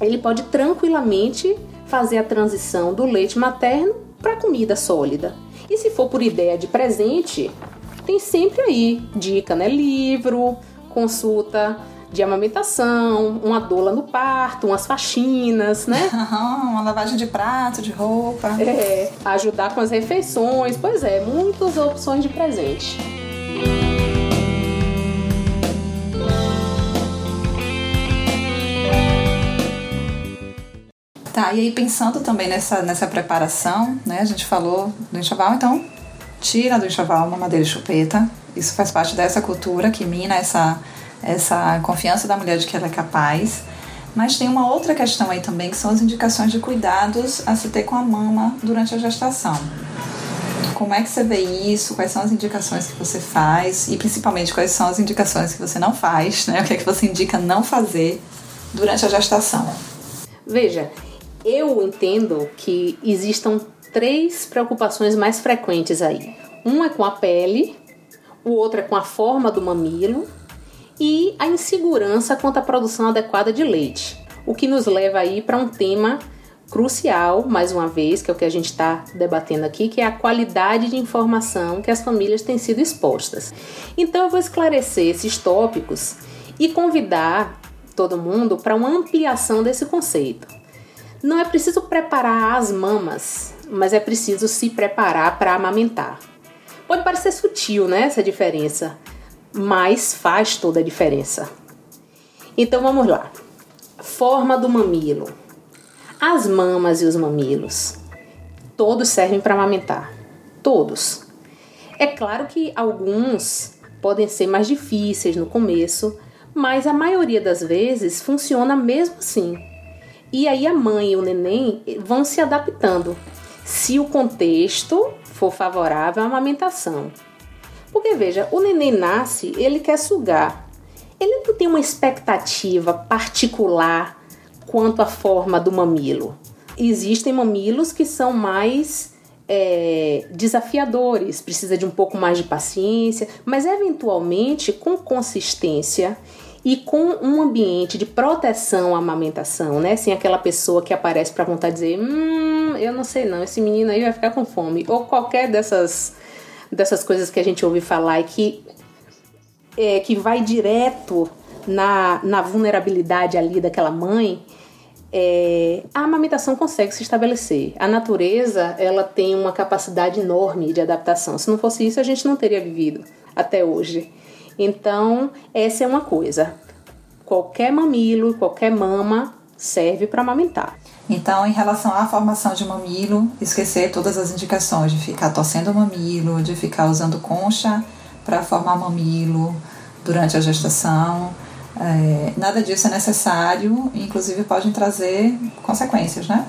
Ele pode tranquilamente fazer a transição do leite materno para comida sólida. E se for por ideia de presente, tem sempre aí dica, né? Livro, consulta de amamentação, uma doula no parto, umas faxinas, né? uma lavagem de prato, de roupa. É, ajudar com as refeições, pois é, muitas opções de presente. Tá, e aí pensando também nessa, nessa preparação, né? A gente falou do enxoval, então tira do enxoval uma madeira e chupeta. Isso faz parte dessa cultura que mina essa, essa confiança da mulher de que ela é capaz. Mas tem uma outra questão aí também, que são as indicações de cuidados a se ter com a mama durante a gestação. Como é que você vê isso? Quais são as indicações que você faz? E principalmente quais são as indicações que você não faz, né? O que é que você indica não fazer durante a gestação? Veja, eu entendo que existam três preocupações mais frequentes aí. Um é com a pele, o outro é com a forma do mamilo e a insegurança quanto à produção adequada de leite. O que nos leva aí para um tema crucial, mais uma vez, que é o que a gente está debatendo aqui, que é a qualidade de informação que as famílias têm sido expostas. Então eu vou esclarecer esses tópicos e convidar todo mundo para uma ampliação desse conceito. Não é preciso preparar as mamas, mas é preciso se preparar para amamentar. Pode parecer sutil, né, essa diferença, mas faz toda a diferença. Então vamos lá. Forma do mamilo. As mamas e os mamilos, todos servem para amamentar. Todos. É claro que alguns podem ser mais difíceis no começo, mas a maioria das vezes funciona mesmo assim. E aí a mãe e o neném vão se adaptando, se o contexto for favorável à amamentação. Porque veja, o neném nasce, ele quer sugar. Ele não tem uma expectativa particular quanto à forma do mamilo. Existem mamilos que são mais é, desafiadores, precisa de um pouco mais de paciência, mas eventualmente com consistência e com um ambiente de proteção à amamentação, né? Sem aquela pessoa que aparece para contar dizer, hum, eu não sei não, esse menino aí vai ficar com fome ou qualquer dessas dessas coisas que a gente ouve falar e que, é, que vai direto na, na vulnerabilidade ali daquela mãe, é, a amamentação consegue se estabelecer. A natureza ela tem uma capacidade enorme de adaptação. Se não fosse isso, a gente não teria vivido até hoje. Então, essa é uma coisa. Qualquer mamilo, qualquer mama serve para amamentar. Então, em relação à formação de mamilo, esquecer todas as indicações de ficar torcendo o mamilo, de ficar usando concha para formar mamilo durante a gestação. É, nada disso é necessário, inclusive podem trazer consequências, né?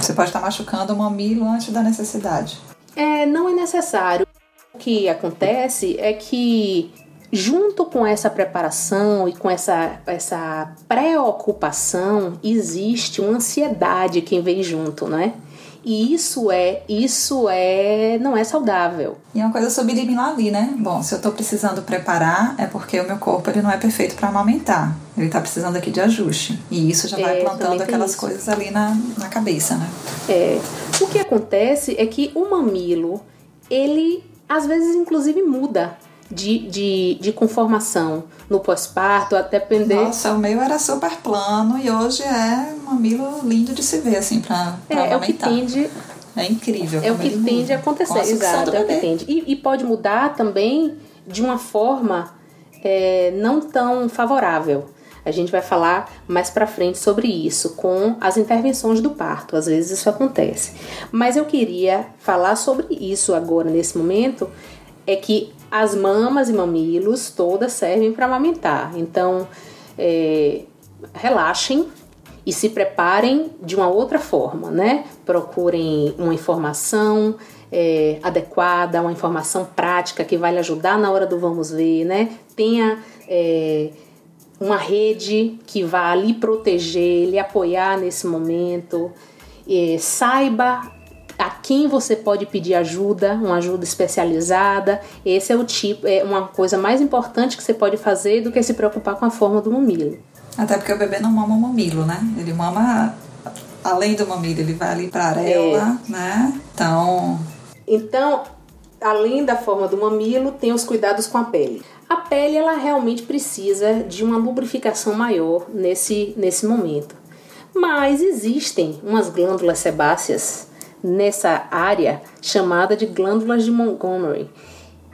Você pode estar machucando o mamilo antes da necessidade. É, não é necessário. O que acontece é que junto com essa preparação e com essa, essa preocupação, existe uma ansiedade que vem junto, né? E isso é, isso é, não é saudável. E é uma coisa subliminar ali, né? Bom, se eu tô precisando preparar, é porque o meu corpo ele não é perfeito para amamentar. Ele tá precisando aqui de ajuste. E isso já vai é, plantando aquelas isso. coisas ali na, na cabeça, né? É. O que acontece é que o mamilo, ele às vezes inclusive muda de, de, de conformação no pós-parto, até depender. Nossa, o meu era super plano e hoje é um mamilo lindo de se ver, assim, pra, pra é, é o que tende. É incrível. É o que tende a acontecer, a exato. É o que tende. E, e, pode mudar também de uma forma é, não tão favorável. A gente vai falar mais para frente sobre isso com as intervenções do parto. Às vezes isso acontece. Mas eu queria falar sobre isso agora nesse momento é que as mamas e mamilos todas servem para amamentar. Então, é, relaxem e se preparem de uma outra forma, né? Procurem uma informação é, adequada, uma informação prática que vai lhe ajudar na hora do vamos ver, né? Tenha é, uma rede que vá lhe proteger, lhe apoiar nesse momento. É, saiba a quem você pode pedir ajuda, uma ajuda especializada. Esse é o tipo, é uma coisa mais importante que você pode fazer do que se preocupar com a forma do mamilo. Até porque o bebê não mama o mamilo, né? Ele mama além do mamilo, ele vai ali para a areola, é. né? Então, então, além da forma do mamilo, tem os cuidados com a pele. A pele ela realmente precisa de uma lubrificação maior nesse, nesse momento. Mas existem umas glândulas sebáceas nessa área chamada de glândulas de Montgomery.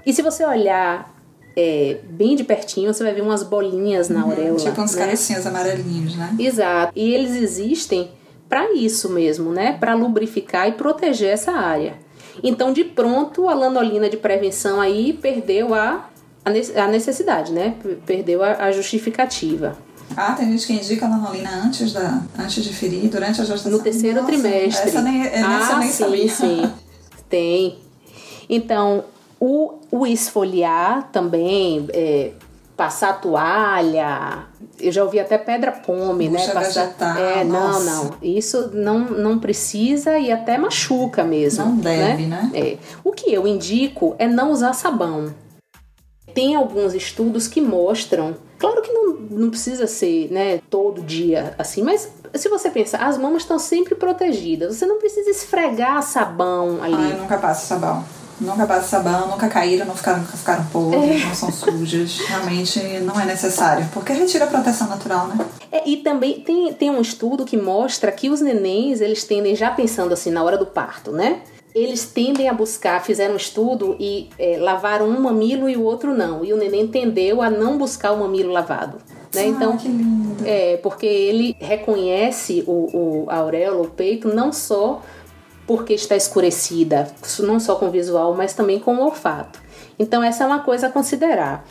E se você olhar é, bem de pertinho, você vai ver umas bolinhas na uhum, auréola. Tipo uns né? cabecinhos amarelinhos, né? Exato. E eles existem para isso mesmo, né? Para lubrificar e proteger essa área. Então, de pronto, a lanolina de prevenção aí perdeu a, a necessidade, né? Perdeu a, a justificativa. Ah, tem gente que indica lanolina antes, da, antes de ferir, durante a gestação. No terceiro Nossa, trimestre. Essa nem, essa ah, nem sim, sabia. sim. Tem. Então, o, o esfoliar também, é, passar toalha, eu já ouvi até pedra pome, Bucha né? Passar, vegetal, é, nossa. não, não. Isso não, não precisa e até machuca mesmo. Não deve, né? É. O que eu indico é não usar sabão. Tem alguns estudos que mostram, claro que não, não precisa ser né, todo dia assim, mas se você pensar, as mamas estão sempre protegidas. Você não precisa esfregar sabão ali. Ah, eu nunca passo sabão. Nunca passo sabão, nunca caíram, não ficaram, nunca ficaram podres, É. não são sujas. Realmente não é necessário, porque retira a proteção natural, né? É, e também tem, tem um estudo que mostra que os nenéns, eles tendem, já pensando assim, na hora do parto, né? Eles tendem a buscar, fizeram um estudo e é, lavaram um mamilo e o outro não. E o neném tendeu a não buscar o mamilo lavado. Né? Ah, então, que lindo. é, porque ele reconhece o, o, auréola, o peito, não só porque está escurecida, não só com o visual, mas também com o olfato. Então, essa é uma coisa a considerar.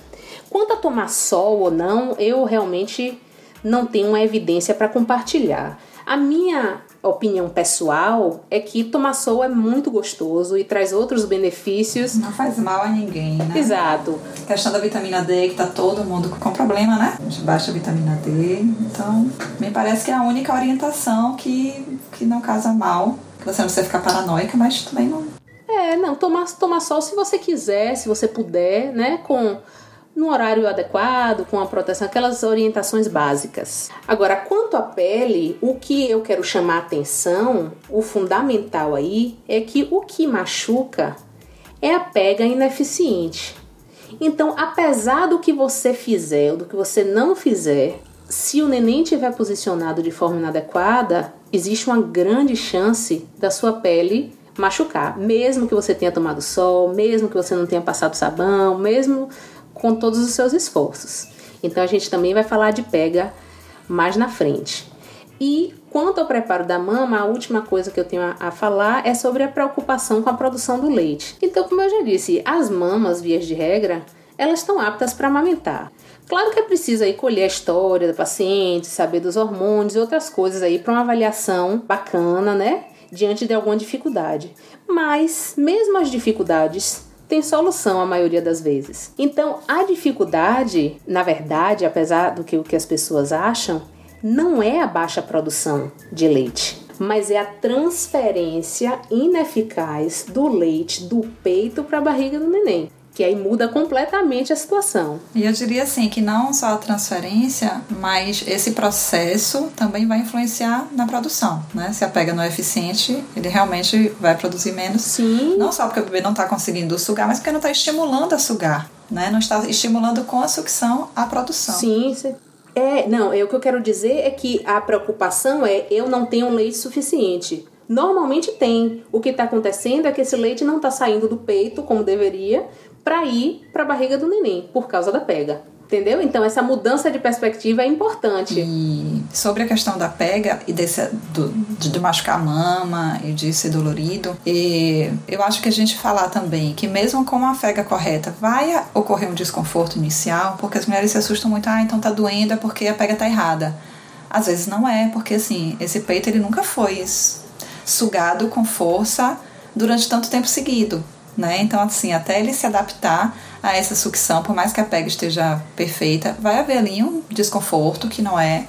Quanto a tomar sol ou não, eu realmente não tenho uma evidência para compartilhar. A minha opinião pessoal é que tomar sol é muito gostoso e traz outros benefícios. Não faz mal a ninguém, né? Exato. A questão da vitamina D, que tá todo mundo com problema, né? De baixa vitamina D. Então, me parece que é a única orientação que, que não casa mal. Que você não precisa ficar paranoica, mas também não. É, não, tomar, tomar sol se você quiser, se você puder, né? Com no horário adequado, com a proteção, aquelas orientações básicas. Agora, quanto à pele, o que eu quero chamar a atenção, o fundamental aí, é que o que machuca é a pega ineficiente. Então, apesar do que você fizer ou do que você não fizer, se o neném estiver posicionado de forma inadequada, existe uma grande chance da sua pele machucar, mesmo que você tenha tomado sol, mesmo que você não tenha passado sabão, mesmo com todos os seus esforços. Então a gente também vai falar de pega mais na frente. E quanto ao preparo da mama, a última coisa que eu tenho a, a falar é sobre a preocupação com a produção do leite. Então, como eu já disse, as mamas, vias de regra, elas estão aptas para amamentar. Claro que é preciso aí colher a história da paciente, saber dos hormônios e outras coisas aí para uma avaliação bacana, né? Diante de alguma dificuldade. Mas, mesmo as dificuldades, tem solução a maioria das vezes. Então, a dificuldade, na verdade, apesar do que, o que as pessoas acham, não é a baixa produção de leite, mas é a transferência ineficaz do leite do peito para a barriga do neném. Que aí muda completamente a situação. E eu diria assim que não só a transferência, mas esse processo também vai influenciar na produção, né? Se a pega não é eficiente, ele realmente vai produzir menos. Sim. Não só porque o bebê não está conseguindo sugar, mas porque não está estimulando a sugar, né? Não está estimulando com a sucção a produção. Sim, cê- é, não, é o que eu quero dizer é que a preocupação é eu não tenho leite suficiente. Normalmente tem. O que está acontecendo é que esse leite não está saindo do peito como deveria para ir para a barriga do neném por causa da pega. Entendeu? Então essa mudança de perspectiva é importante. E sobre a questão da pega e desse, do, de, de machucar a mama e de ser dolorido, e eu acho que a gente falar também que mesmo com a pega correta vai ocorrer um desconforto inicial, porque as mulheres se assustam muito, ah, então tá doendo é porque a pega tá errada. Às vezes não é, porque assim, esse peito ele nunca foi sugado com força durante tanto tempo seguido. Né? Então, assim, até ele se adaptar a essa sucção, por mais que a pega esteja perfeita, vai haver ali um desconforto que não é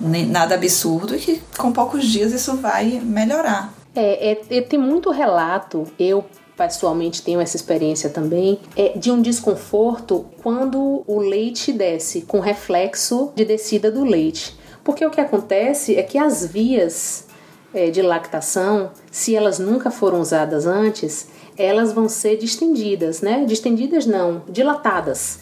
nada absurdo e que com poucos dias isso vai melhorar. É, é, é, tem muito relato, eu pessoalmente tenho essa experiência também, é, de um desconforto quando o leite desce, com reflexo de descida do leite. Porque o que acontece é que as vias é, de lactação, se elas nunca foram usadas antes, elas vão ser distendidas, né? Distendidas não, dilatadas.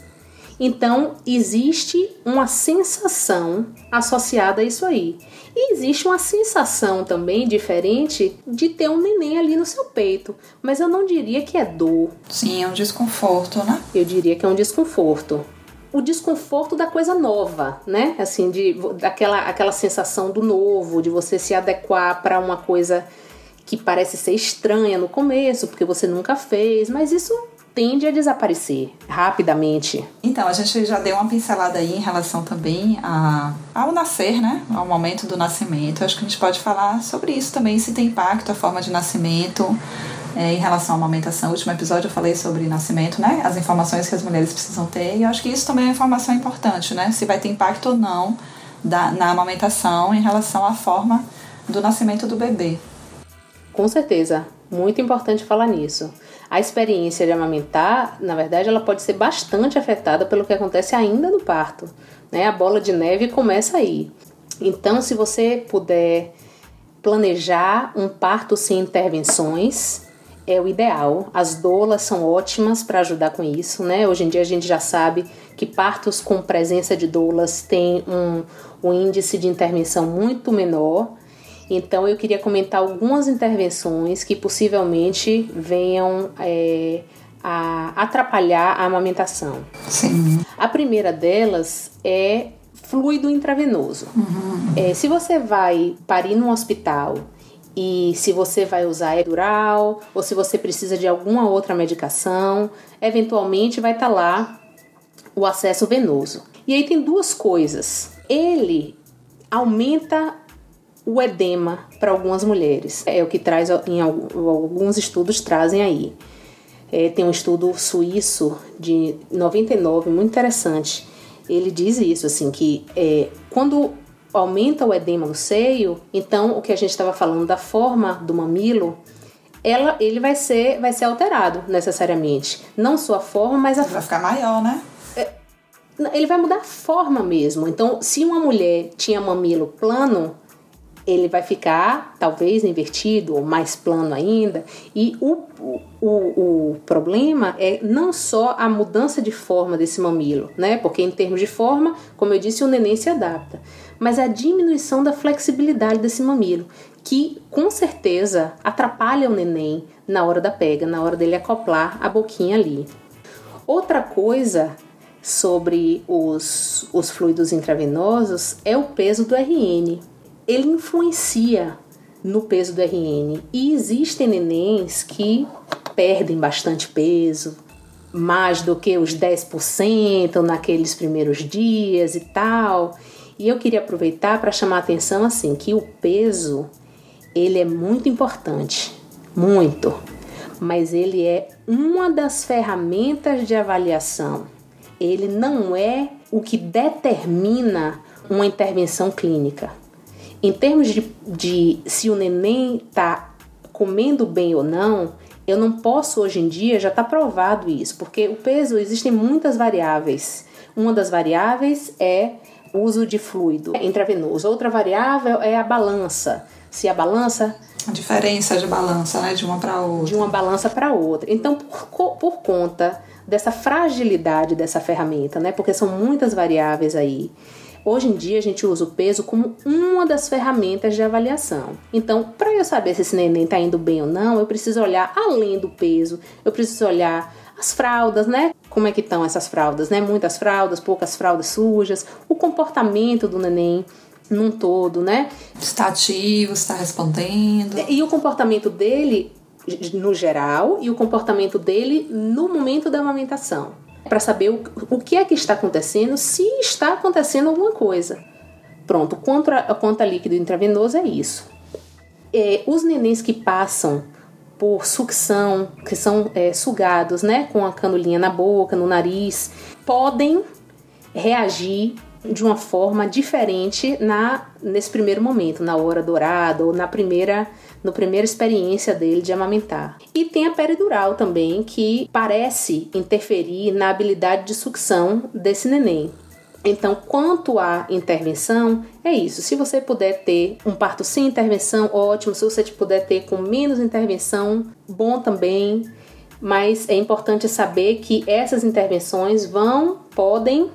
Então, existe uma sensação associada a isso aí. E existe uma sensação também diferente de ter um neném ali no seu peito. Mas eu não diria que é dor. Sim, é um desconforto, né? Eu diria que é um desconforto. O desconforto da coisa nova, né? Assim, de, daquela aquela sensação do novo, de você se adequar para uma coisa que parece ser estranha no começo, porque você nunca fez, mas isso tende a desaparecer rapidamente. Então, a gente já deu uma pincelada aí em relação também a, ao nascer, né? Ao momento do nascimento. Acho que a gente pode falar sobre isso também, se tem impacto a forma de nascimento. É, em relação à amamentação, no último episódio eu falei sobre nascimento, né? As informações que as mulheres precisam ter. E eu acho que isso também é uma informação importante, né? Se vai ter impacto ou não da, na amamentação em relação à forma do nascimento do bebê. Com certeza, muito importante falar nisso. A experiência de amamentar, na verdade, ela pode ser bastante afetada pelo que acontece ainda no parto. Né? A bola de neve começa aí. Então, se você puder planejar um parto sem intervenções, é o ideal. As doulas são ótimas para ajudar com isso, né? Hoje em dia a gente já sabe que partos com presença de doulas têm um, um índice de intervenção muito menor então eu queria comentar algumas intervenções que possivelmente venham é, a atrapalhar a amamentação. Sim. A primeira delas é fluido intravenoso. Uhum. É, se você vai parir num hospital e se você vai usar epidural ou se você precisa de alguma outra medicação, eventualmente vai estar tá lá o acesso venoso. E aí tem duas coisas. Ele aumenta o edema para algumas mulheres. É o que traz em alguns estudos trazem aí. É, tem um estudo suíço de 99 muito interessante. Ele diz isso assim que é, quando aumenta o edema no seio, então o que a gente estava falando da forma do mamilo, ela, ele vai ser vai ser alterado necessariamente. Não só a forma, mas a vai ficar maior, né? É, ele vai mudar a forma mesmo. Então, se uma mulher tinha mamilo plano, ele vai ficar talvez invertido ou mais plano ainda. E o, o, o problema é não só a mudança de forma desse mamilo, né? Porque em termos de forma, como eu disse, o neném se adapta, mas a diminuição da flexibilidade desse mamilo, que com certeza atrapalha o neném na hora da pega, na hora dele acoplar a boquinha ali. Outra coisa sobre os, os fluidos intravenosos é o peso do RN ele influencia no peso do RN. E existem nenéns que perdem bastante peso, mais do que os 10% naqueles primeiros dias e tal. E eu queria aproveitar para chamar a atenção assim que o peso ele é muito importante, muito, mas ele é uma das ferramentas de avaliação. Ele não é o que determina uma intervenção clínica. Em termos de, de se o neném está comendo bem ou não, eu não posso hoje em dia já está provado isso, porque o peso existem muitas variáveis. Uma das variáveis é o uso de fluido intravenoso. Outra variável é a balança. Se a balança a diferença de balança, né, de uma para outra. De uma balança para outra. Então, por, por conta dessa fragilidade dessa ferramenta, né, porque são muitas variáveis aí. Hoje em dia a gente usa o peso como uma das ferramentas de avaliação. Então, para eu saber se esse neném está indo bem ou não, eu preciso olhar além do peso, eu preciso olhar as fraldas, né? Como é que estão essas fraldas, né? Muitas fraldas, poucas fraldas sujas, o comportamento do neném num todo, né? Está ativo, está respondendo. E o comportamento dele no geral e o comportamento dele no momento da amamentação para saber o, o que é que está acontecendo, se está acontecendo alguma coisa. Pronto, quanto a, quanto líquido intravenoso é isso. É, os nenéns que passam por sucção, que são é, sugados né, com a canulinha na boca, no nariz, podem reagir de uma forma diferente na nesse primeiro momento, na hora dourada ou na primeira no primeira experiência dele de amamentar. E tem a peridural também, que parece interferir na habilidade de sucção desse neném. Então, quanto à intervenção, é isso. Se você puder ter um parto sem intervenção, ótimo. Se você puder ter com menos intervenção, bom também. Mas é importante saber que essas intervenções vão podem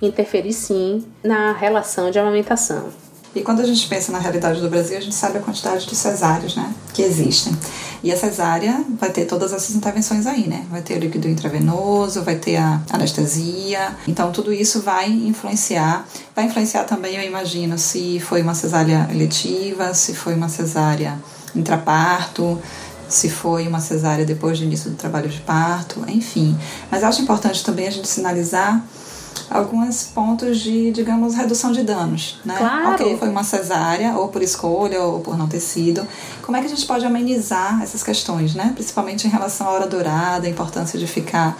interferir sim na relação de amamentação. E quando a gente pensa na realidade do Brasil, a gente sabe a quantidade de cesáreas né, que existem. E a cesárea vai ter todas essas intervenções aí, né? Vai ter o líquido intravenoso, vai ter a anestesia. Então, tudo isso vai influenciar. Vai influenciar também, eu imagino, se foi uma cesárea eletiva, se foi uma cesárea intraparto, se foi uma cesárea depois do início do trabalho de parto, enfim. Mas acho importante também a gente sinalizar alguns pontos de, digamos, redução de danos, né? Claro. Ok, foi uma cesárea, ou por escolha, ou por não ter sido. Como é que a gente pode amenizar essas questões, né? Principalmente em relação à hora dourada, a importância de ficar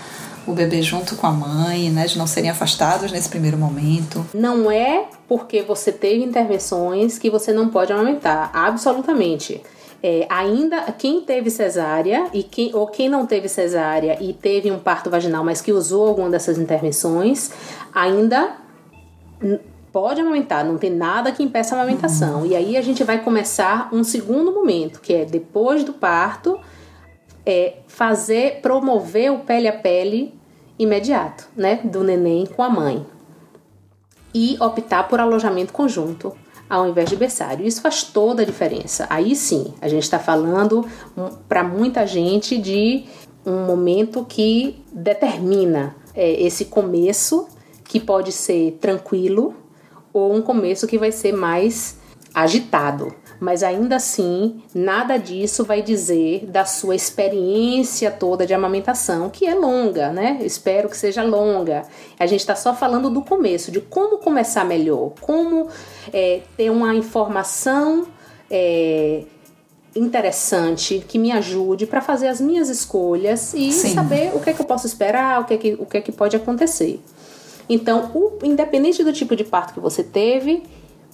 o bebê junto com a mãe, né, de não serem afastados nesse primeiro momento. Não é porque você teve intervenções que você não pode amamentar, absolutamente. É, ainda quem teve cesárea e quem, ou quem não teve cesárea e teve um parto vaginal, mas que usou alguma dessas intervenções, ainda pode amamentar, não tem nada que impeça a amamentação. Uhum. E aí a gente vai começar um segundo momento, que é depois do parto, é fazer, promover o pele a pele imediato, né, do neném com a mãe. E optar por alojamento conjunto ao invés de berçário. Isso faz toda a diferença. Aí sim, a gente está falando para muita gente de um momento que determina é, esse começo, que pode ser tranquilo, ou um começo que vai ser mais agitado mas ainda assim, nada disso vai dizer da sua experiência toda de amamentação, que é longa, né? Espero que seja longa. A gente está só falando do começo, de como começar melhor, como é, ter uma informação. É, interessante que me ajude para fazer as minhas escolhas e Sim. saber o que é que eu posso esperar, o que é que, o que, é que pode acontecer. Então, o, independente do tipo de parto que você teve,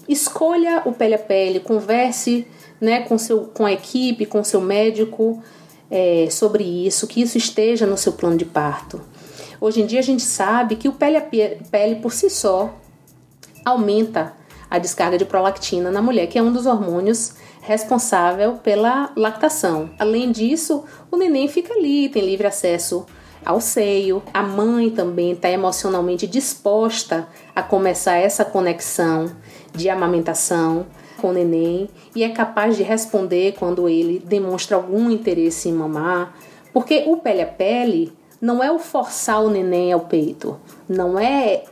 escolha o pele a pele, converse né, com, seu, com a equipe, com seu médico é, sobre isso, que isso esteja no seu plano de parto. Hoje em dia a gente sabe que o pele a pele por si só aumenta a descarga de prolactina na mulher, que é um dos hormônios responsável pela lactação. Além disso, o neném fica ali, tem livre acesso ao seio. A mãe também está emocionalmente disposta a começar essa conexão de amamentação com o neném e é capaz de responder quando ele demonstra algum interesse em mamar, porque o pele a pele não é o forçar o neném ao peito, não é,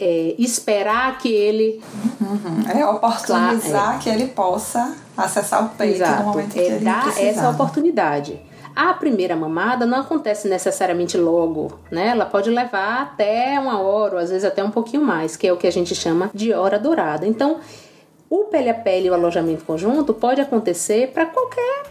é esperar que ele. Uhum. É oportunizar é. que ele possa acessar o peito Exato. no momento é que ele dar precisar. essa oportunidade. A primeira mamada não acontece necessariamente logo, né? Ela pode levar até uma hora, ou às vezes até um pouquinho mais, que é o que a gente chama de hora dourada. Então, o pele a pele e o alojamento conjunto pode acontecer para qualquer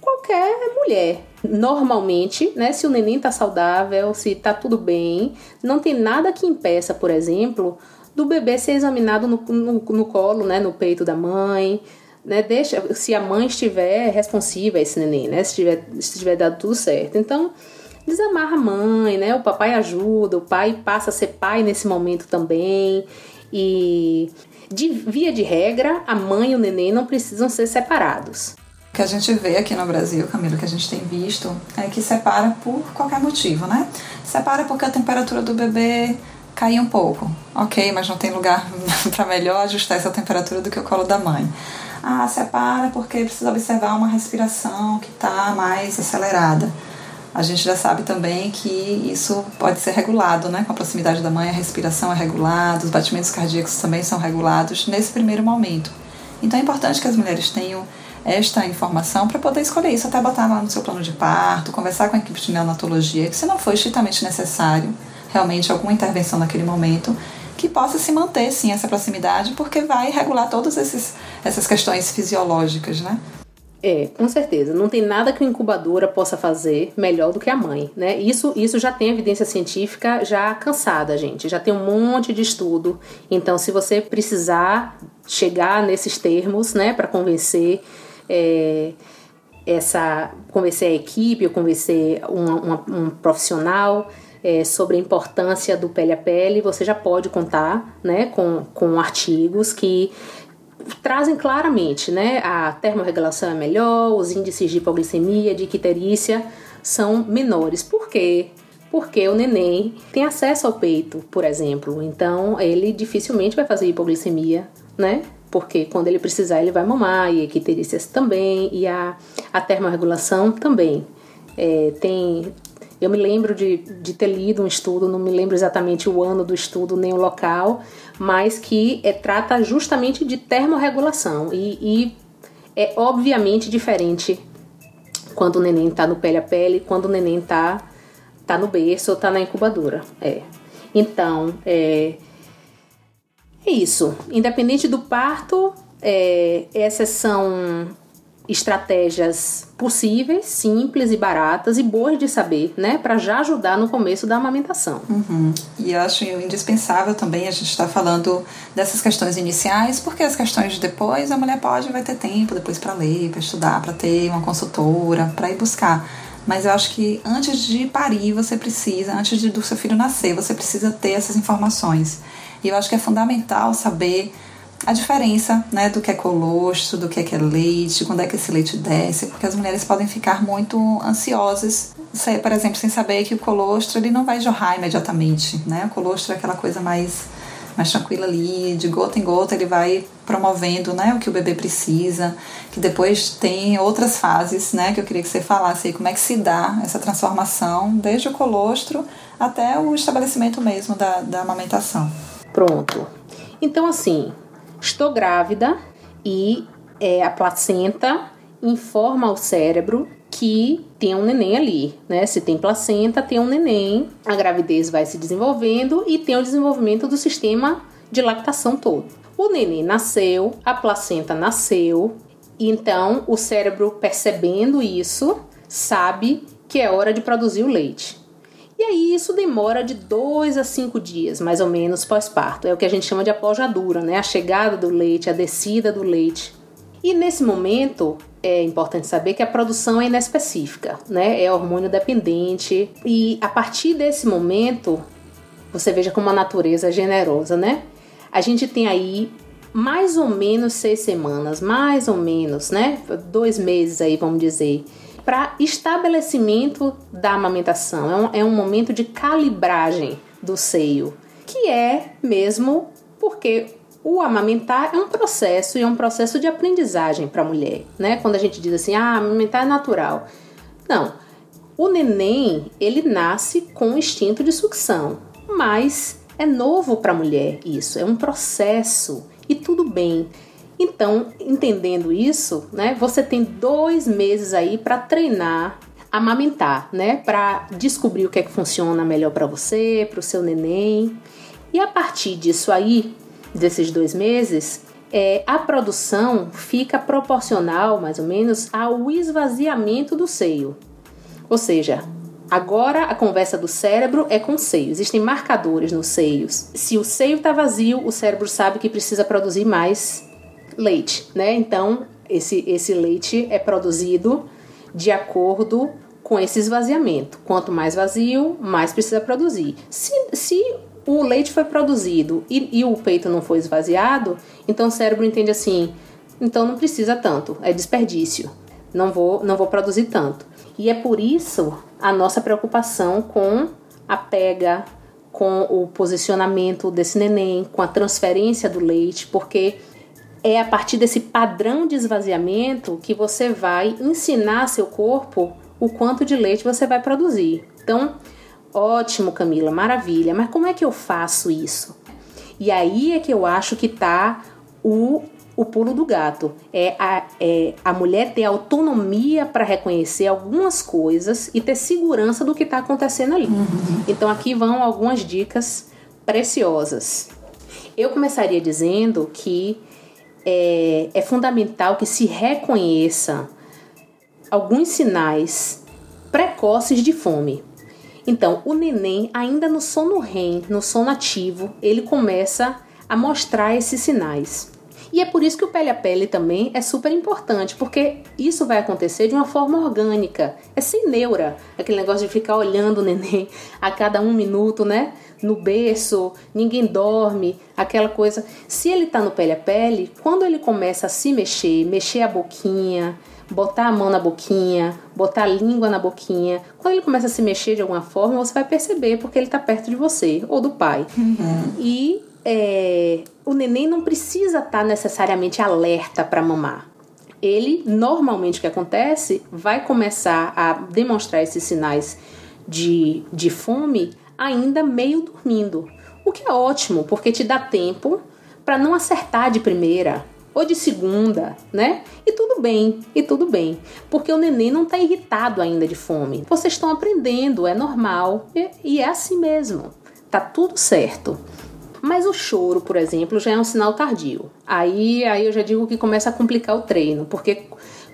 qualquer mulher. Normalmente, né, se o neném tá saudável, se tá tudo bem, não tem nada que impeça, por exemplo, do bebê ser examinado no, no, no colo, né, no peito da mãe, né, deixa, se a mãe estiver responsiva a esse neném, né, se tiver, se tiver dado tudo certo. Então, desamarra a mãe, né, o papai ajuda, o pai passa a ser pai nesse momento também. E, de via de regra, a mãe e o neném não precisam ser separados. O que a gente vê aqui no Brasil, Camila, que a gente tem visto, é que separa por qualquer motivo, né? Separa porque a temperatura do bebê caiu um pouco. Ok, mas não tem lugar para melhor ajustar essa temperatura do que o colo da mãe. Ah, separa porque precisa observar uma respiração que está mais acelerada. A gente já sabe também que isso pode ser regulado, né? Com a proximidade da mãe, a respiração é regulada, os batimentos cardíacos também são regulados nesse primeiro momento. Então é importante que as mulheres tenham esta informação para poder escolher isso, até botar lá no seu plano de parto, conversar com a equipe de neonatologia, que se não for estritamente necessário, realmente alguma intervenção naquele momento, que possa se manter sim essa proximidade, porque vai regular todas essas questões fisiológicas, né? É, com certeza. Não tem nada que a incubadora possa fazer melhor do que a mãe, né? Isso, isso já tem evidência científica já cansada, gente. Já tem um monte de estudo. Então, se você precisar chegar nesses termos, né, para convencer é, essa, convencer a equipe, ou convencer um, um, um profissional, é, sobre a importância do pele a pele, você já pode contar né, com, com artigos que trazem claramente né, a termorregulação é melhor, os índices de hipoglicemia, de icterícia são menores. Por quê? porque o neném tem acesso ao peito, por exemplo. Então, ele dificilmente vai fazer hipoglicemia, né? Porque quando ele precisar, ele vai mamar, e a icterícia também, e a, a termorregulação também. É, tem eu me lembro de, de ter lido um estudo, não me lembro exatamente o ano do estudo nem o local, mas que é, trata justamente de termorregulação e, e é obviamente diferente quando o neném está no pele a pele, quando o neném está tá no berço ou está na incubadora. É. Então, é, é isso. Independente do parto, é, essas são estratégias possíveis, simples e baratas e boas de saber, né, para já ajudar no começo da amamentação. Uhum. E eu acho indispensável também a gente estar tá falando dessas questões iniciais, porque as questões de depois a mulher pode vai ter tempo depois para ler, para estudar, para ter uma consultora, para ir buscar. Mas eu acho que antes de parir, você precisa, antes de, do seu filho nascer, você precisa ter essas informações. E eu acho que é fundamental saber a diferença né, do que é colostro, do que é, que é leite, quando é que esse leite desce, porque as mulheres podem ficar muito ansiosas, por exemplo, sem saber que o colostro ele não vai jorrar imediatamente. Né? O colostro é aquela coisa mais, mais tranquila ali, de gota em gota ele vai promovendo né, o que o bebê precisa, que depois tem outras fases né, que eu queria que você falasse aí, como é que se dá essa transformação desde o colostro até o estabelecimento mesmo da, da amamentação. Pronto. Então, assim, estou grávida e é, a placenta informa ao cérebro que tem um neném ali, né? Se tem placenta, tem um neném, a gravidez vai se desenvolvendo e tem o desenvolvimento do sistema de lactação todo. O neném nasceu, a placenta nasceu, então o cérebro percebendo isso sabe que é hora de produzir o leite. E aí isso demora de dois a cinco dias, mais ou menos, pós-parto. É o que a gente chama de apojadura, né? A chegada do leite, a descida do leite. E nesse momento é importante saber que a produção é inespecífica, né? É hormônio dependente. E a partir desse momento, você veja como a natureza é generosa, né? A gente tem aí mais ou menos seis semanas, mais ou menos, né? Dois meses aí, vamos dizer para estabelecimento da amamentação. É um, é um momento de calibragem do seio, que é mesmo porque o amamentar é um processo e é um processo de aprendizagem para a mulher, né? Quando a gente diz assim, ah, amamentar é natural. Não. O neném, ele nasce com instinto de sucção, mas é novo para a mulher isso, é um processo e tudo bem. Então, entendendo isso, né, você tem dois meses aí para treinar amamentar, né, para descobrir o que é que funciona melhor para você, para o seu neném. E a partir disso aí, desses dois meses, é, a produção fica proporcional, mais ou menos, ao esvaziamento do seio. Ou seja, agora a conversa do cérebro é com o seio. Existem marcadores nos seios. Se o seio está vazio, o cérebro sabe que precisa produzir mais leite, né? Então, esse, esse leite é produzido de acordo com esse esvaziamento. Quanto mais vazio, mais precisa produzir. Se, se o leite foi produzido e, e o peito não foi esvaziado, então o cérebro entende assim: então não precisa tanto, é desperdício. Não vou, não vou produzir tanto. E é por isso a nossa preocupação com a pega, com o posicionamento desse neném, com a transferência do leite, porque é a partir desse padrão de esvaziamento que você vai ensinar seu corpo o quanto de leite você vai produzir. Então, ótimo, Camila, maravilha, mas como é que eu faço isso? E aí é que eu acho que tá o, o pulo do gato. É a, é a mulher ter autonomia para reconhecer algumas coisas e ter segurança do que está acontecendo ali. Uhum. Então, aqui vão algumas dicas preciosas. Eu começaria dizendo que é, é fundamental que se reconheça alguns sinais precoces de fome. Então, o neném, ainda no sono REM, no sono ativo, ele começa a mostrar esses sinais. E é por isso que o pele a pele também é super importante, porque isso vai acontecer de uma forma orgânica, é sem neura, aquele negócio de ficar olhando o neném a cada um minuto, né? No berço, ninguém dorme, aquela coisa. Se ele tá no pele a pele, quando ele começa a se mexer, mexer a boquinha, botar a mão na boquinha, botar a língua na boquinha. Quando ele começa a se mexer de alguma forma, você vai perceber porque ele está perto de você ou do pai. Uhum. E é, o neném não precisa estar tá necessariamente alerta para mamar. Ele, normalmente, o que acontece, vai começar a demonstrar esses sinais de, de fome ainda meio dormindo. O que é ótimo, porque te dá tempo para não acertar de primeira, ou de segunda, né? E tudo bem, e tudo bem, porque o neném não está irritado ainda de fome. Vocês estão aprendendo, é normal e, é assim mesmo. Tá tudo certo. Mas o choro, por exemplo, já é um sinal tardio. Aí, aí eu já digo que começa a complicar o treino, porque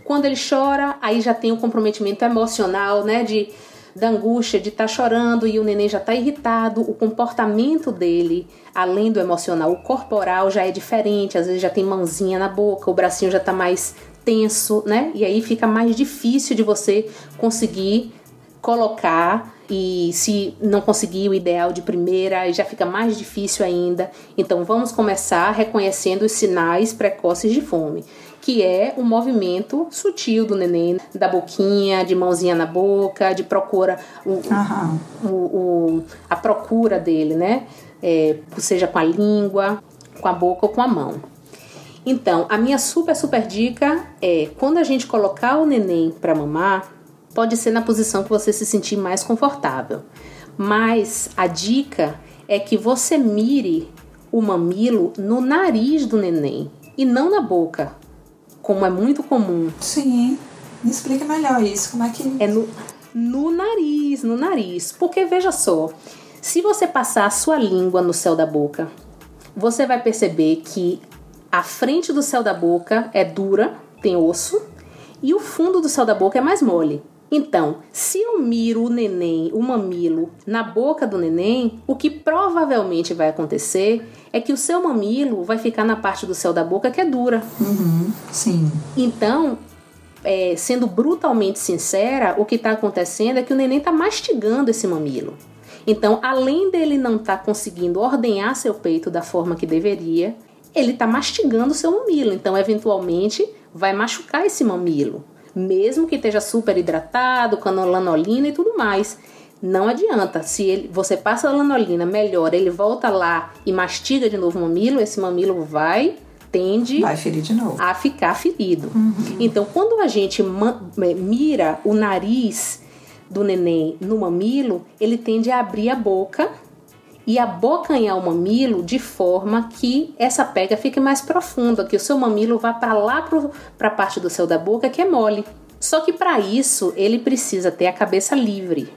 quando ele chora, aí já tem o comprometimento emocional, né? De da angústia de estar tá chorando e o neném já está irritado, o comportamento dele, além do emocional, o corporal já é diferente, às vezes já tem mãozinha na boca, o bracinho já está mais tenso, né? E aí fica mais difícil de você conseguir colocar e se não conseguir o ideal de primeira, já fica mais difícil ainda. Então vamos começar reconhecendo os sinais precoces de fome que é o movimento sutil do neném, da boquinha, de mãozinha na boca, de procura o, o, o a procura dele, né? É, seja com a língua, com a boca ou com a mão. Então, a minha super, super dica é quando a gente colocar o neném para mamar, pode ser na posição que você se sentir mais confortável. Mas a dica é que você mire o mamilo no nariz do neném e não na boca como é muito comum. Sim. Me explica melhor isso. Como é que. É no, no nariz, no nariz. Porque veja só, se você passar a sua língua no céu da boca, você vai perceber que a frente do céu da boca é dura, tem osso, e o fundo do céu da boca é mais mole. Então, se eu miro o neném, o mamilo, na boca do neném, o que provavelmente vai acontecer é que o seu mamilo vai ficar na parte do céu da boca que é dura. Uhum, sim. Então, é, sendo brutalmente sincera, o que está acontecendo é que o neném está mastigando esse mamilo. Então, além dele não estar tá conseguindo ordenhar seu peito da forma que deveria, ele está mastigando seu mamilo. Então, eventualmente, vai machucar esse mamilo mesmo que esteja super hidratado, com lanolina e tudo mais. Não adianta. Se ele, você passa a lanolina, melhora, ele volta lá e mastiga de novo o mamilo, esse mamilo vai tende vai ferir de novo. a ficar ferido. Uhum. Então, quando a gente mira o nariz do neném no mamilo, ele tende a abrir a boca e abocanhar o mamilo de forma que essa pega fique mais profunda, que o seu mamilo vá para lá para a parte do céu da boca que é mole. Só que para isso ele precisa ter a cabeça livre.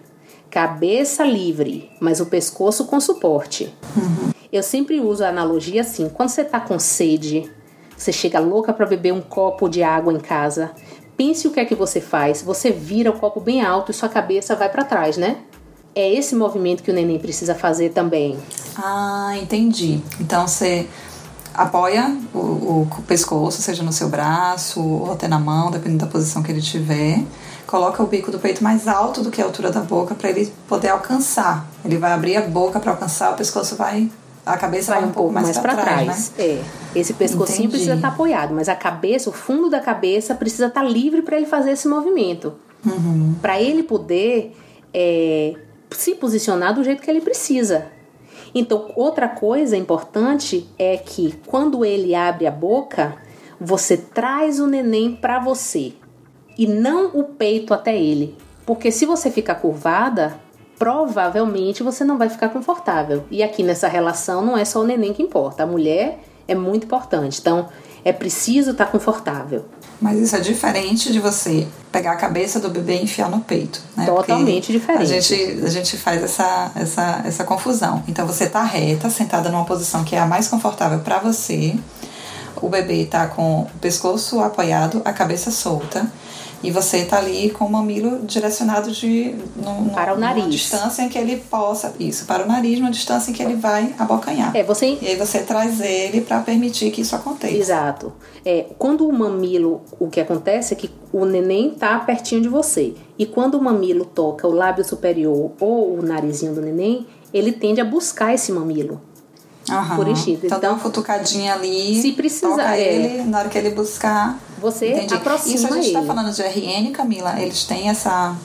Cabeça livre, mas o pescoço com suporte. Uhum. Eu sempre uso a analogia assim: quando você está com sede, você chega louca para beber um copo de água em casa. Pense o que é que você faz. Você vira o copo bem alto e sua cabeça vai para trás, né? é esse movimento que o neném precisa fazer também. Ah, entendi. Então você apoia o, o, pescoço, seja no seu braço ou até na mão, dependendo da posição que ele tiver. Coloca o bico do peito mais alto do que a altura da boca para ele poder alcançar. Ele vai abrir a boca para alcançar, o pescoço vai a cabeça vai, vai um, pouco mais, mais para trás. trás. Né? É. Esse pescocinho Entendi. precisa estar tá apoiado, mas a cabeça, o fundo da cabeça precisa estar tá livre para ele fazer esse movimento. Uhum. Para ele poder é, se posicionar do jeito que ele precisa. Então, outra coisa importante é que quando ele abre a boca, você traz o neném para você e não o peito até ele. Porque se você ficar curvada, provavelmente você não vai ficar confortável. E aqui nessa relação não é só o neném que importa, a mulher é muito importante. Então, é preciso estar tá confortável. Mas isso é diferente de você pegar a cabeça do bebê e enfiar no peito. Né? Totalmente Porque diferente. A gente, a gente faz essa, essa, essa confusão. Então você está reta, sentada numa posição que é a mais confortável para você. O bebê está com o pescoço apoiado, a cabeça solta. E você está ali com o mamilo direcionado de no, para o nariz. Uma distância em que ele possa isso para o nariz, uma distância em que ele vai abocanhar. É, você e aí você traz ele para permitir que isso aconteça. Exato. É, quando o mamilo, o que acontece é que o neném tá pertinho de você e quando o mamilo toca o lábio superior ou o narizinho do neném, ele tende a buscar esse mamilo. Aham. Por enchido. Então, dá Então, uma futucadinha ali. Se precisar, é. ele, na hora que ele buscar. Você Entendi. aproxima Isso a gente está falando de RN, Camila. Eles têm essa.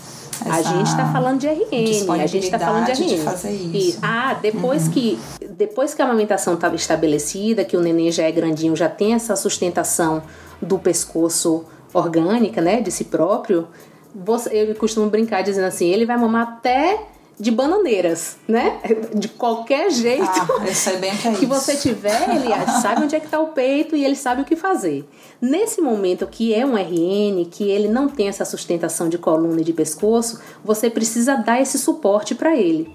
A essa gente está falando de RN, a gente está falando de RN. de fazer isso. Uhum. Ah, depois que depois que a amamentação estava estabelecida, que o neném já é grandinho, já tem essa sustentação do pescoço orgânica, né, de si próprio. Você, eu costumo brincar dizendo assim, ele vai mamar até de bananeiras, né? De qualquer jeito Ah, eu sei bem que é que você tiver, ele sabe onde é que está o peito e ele sabe o que fazer. Nesse momento que é um RN, que ele não tem essa sustentação de coluna e de pescoço, você precisa dar esse suporte para ele.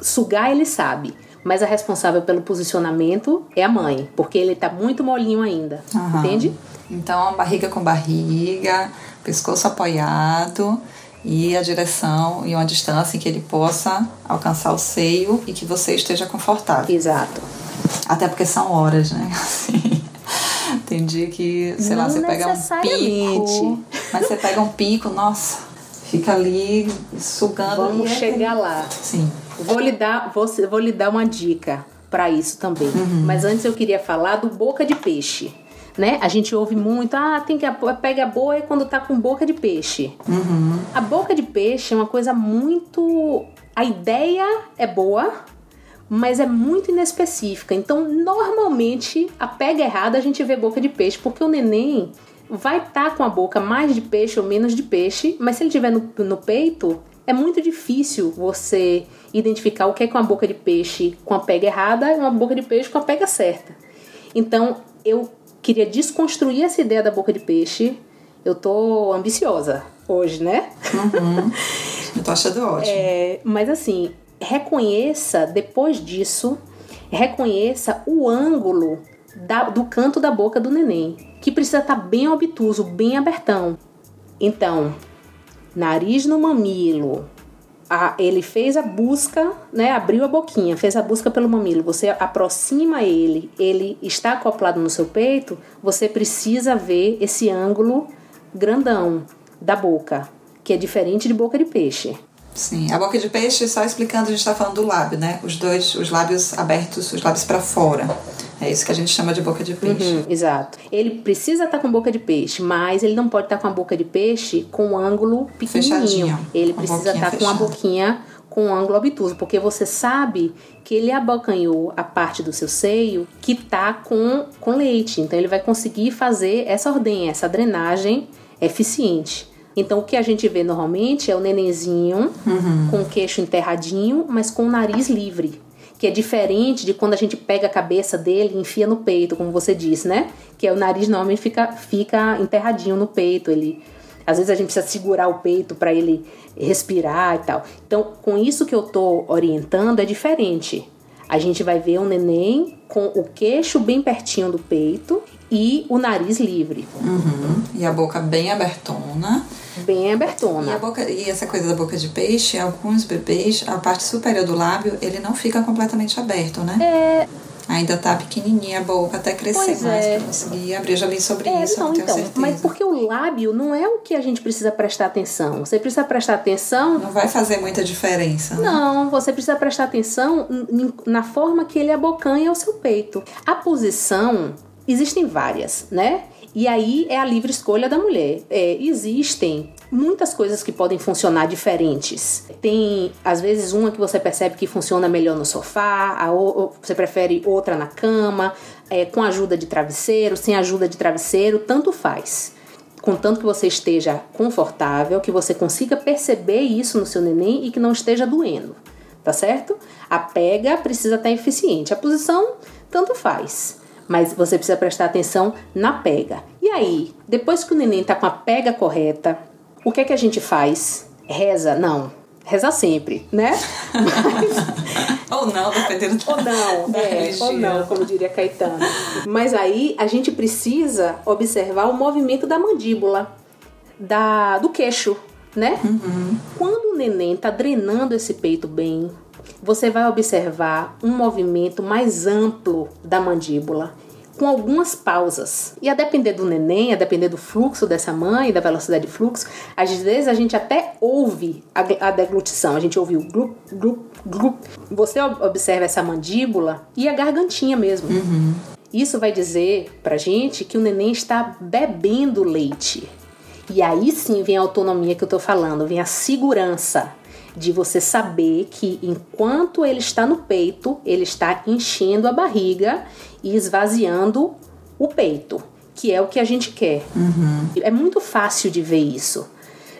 Sugar ele sabe, mas a responsável pelo posicionamento é a mãe, porque ele está muito molinho ainda, Aham. entende? Então, barriga com barriga, pescoço apoiado e a direção e uma distância em que ele possa alcançar o seio e que você esteja confortável. Exato. Até porque são horas, né? Assim, tem dia que, sei lá, Não você pega um pico, mas você pega um pico, nossa, fica ali sugando. Vamos e é- chegar lá. Sim. Vou lhe dar, vou, vou lhe dar uma dica para isso também. Mas antes eu queria falar do boca de peixe. Né? A gente ouve muito, ah, tem que pega a boia quando tá com boca de peixe. A boca de peixe é uma coisa muito. A ideia é boa, mas é muito inespecífica. Então, normalmente, a pega errada a gente vê boca de peixe, porque o neném vai estar com a boca mais de peixe ou menos de peixe, mas se ele tiver no, no peito, é muito difícil você identificar o que é com a boca de peixe com a pega errada e uma boca de peixe com a pega certa. Então, eu queria desconstruir essa ideia da boca de peixe. Eu tô ambiciosa hoje, né? Eu tô achando ótimo. É, mas assim, reconheça depois disso, reconheça o ângulo da- do canto da boca do neném, que precisa estar bem obtuso, bem abertão. Então, nariz no mamilo. A- ele fez a busca, né? Abriu a boquinha, fez a busca pelo mamilo. Você aproxima ele, ele está acoplado no seu peito. Você precisa ver esse ângulo grandão da boca, que é diferente de boca de peixe. Sim, a boca de peixe, só explicando, a gente está falando do lábio, né? Os dois, os lábios abertos, os lábios para fora. É isso que a gente chama de boca de peixe. Hum, exato. Ele precisa estar com boca de peixe, mas ele não pode estar com a boca de peixe com um ângulo pequenininho. Fechadinho, Ele precisa estar com a fechada. boquinha com um ângulo obtuso, porque você sabe que ele abocanhou a parte do seu seio que tá com, com leite. Então ele vai conseguir fazer essa ordenha, essa drenagem eficiente. Então o que a gente vê normalmente é o nenenzinho Uhum. com o queixo enterradinho, mas com o nariz livre. Que é diferente de quando a gente pega a cabeça dele e enfia no peito, como você disse, né? Que é o nariz normalmente fica, fica enterradinho no peito. Ele, às vezes a gente precisa segurar o peito para ele respirar e tal. Então, com isso que eu tô orientando é diferente. A gente vai ver um neném com o queixo bem pertinho do peito e o nariz livre, Uhum. E a boca bem abertona. bem E, a abertona. boca, e essa coisa da boca de peixe, alguns bebês, a parte superior do lábio, ele não fica completamente aberto, né? É, Ainda tá pequenininha a boca até crescer Pois mais é. pra conseguir abrir. Já li sobre É, isso, não, tenho então, certeza. mas porque o lábio não é o que a gente precisa prestar atenção. Você precisa prestar atenção. Não vai fazer muita diferença, né? Não, você precisa prestar atenção na forma que ele abocanha o seu peito. A posição, existem várias, né? E aí é a livre escolha da mulher. É, existem muitas coisas que podem funcionar diferentes. Tem, às vezes, uma que você percebe que funciona melhor no sofá, a ou você prefere outra na cama, é, com ajuda de travesseiro, sem ajuda de travesseiro, tanto faz contanto que você esteja confortável, que você consiga perceber isso no seu neném e que não esteja doendo, tá certo? A pega precisa estar eficiente, a posição tanto faz, mas você precisa prestar atenção na pega. E aí, depois que o neném tá com a pega correta, o que é que a gente faz? Reza? Não. Reza sempre, né? Mas Ou não, dependendo do ou não, da é, religião. ou não, como diria Caetano. Mas aí a gente precisa observar o movimento da mandíbula, da, do queixo, né? Uhum. Quando o neném tá drenando esse peito bem, você vai observar um movimento mais amplo da mandíbula com algumas pausas. E a depender do neném, a depender do fluxo dessa mãe, da velocidade de fluxo, às vezes a gente até ouve a, a deglutição, a gente ouve o glup, glup, glup. Você observa essa mandíbula e a gargantinha mesmo. Uhum. Isso vai dizer pra gente que o neném está bebendo leite. E aí sim vem a autonomia que eu tô falando, vem a segurança de você saber que enquanto ele está no peito, ele está enchendo a barriga e esvaziando o peito, que é o que a gente quer. Uhum. É muito fácil de ver isso.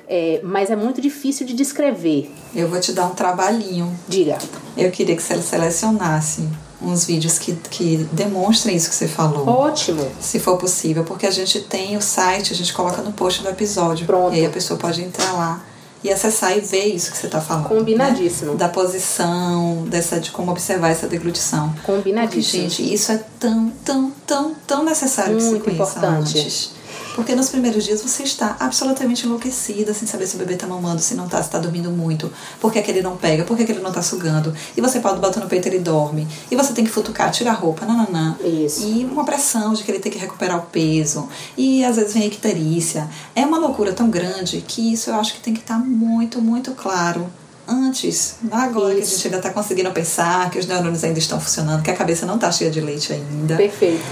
É, mas é muito difícil de descrever. Eu vou te dar um trabalhinho. Diga. Eu queria que você selecionasse uns vídeos que, que demonstrem isso que você falou. Ótimo. Se for possível, porque a gente tem o site, a gente coloca no post do episódio. Pronto. E aí a pessoa pode entrar lá e acessar e ver isso que você está falando. Combinadíssimo. Né? Da posição, dessa, de como observar essa deglutição. Combinadíssimo. Porque, gente, isso é tão, tão, tão, tão necessário Muito que você conheça importante. antes. Porque nos primeiros dias você está absolutamente enlouquecida, sem saber se o bebê está mamando, se não está, se está dormindo muito, por que, é que ele não pega, por que, é que ele não está sugando. E você pode botar no peito e ele dorme. E você tem que futucar, tirar a roupa, nananã. Isso. E uma pressão de que ele tem que recuperar o peso. E às vezes vem a icterícia. É uma loucura tão grande que isso eu acho que tem que estar muito, muito claro antes, agora que a Isso. gente ainda está conseguindo pensar, que os neurônios ainda estão funcionando, que a cabeça não está cheia de leite ainda Perfeito.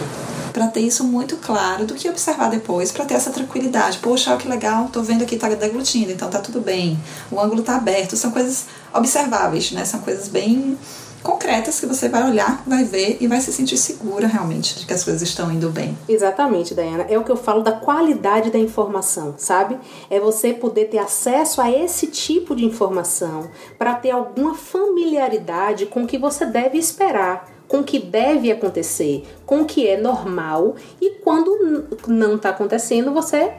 para ter isso muito claro do que observar depois, para ter essa tranquilidade. Poxa, olha que legal, tô vendo aqui tá deglutindo, então tá tudo bem. O ângulo tá aberto, são coisas observáveis, né? São coisas bem concretas que você vai olhar, vai ver e vai se sentir segura realmente de que as coisas estão indo bem. Exatamente, Dayana. É o que eu falo da qualidade da informação, sabe? É você poder ter acesso a esse tipo de informação para ter alguma familiaridade com o que você deve esperar, com o que deve acontecer, com o que é normal e quando não está acontecendo, você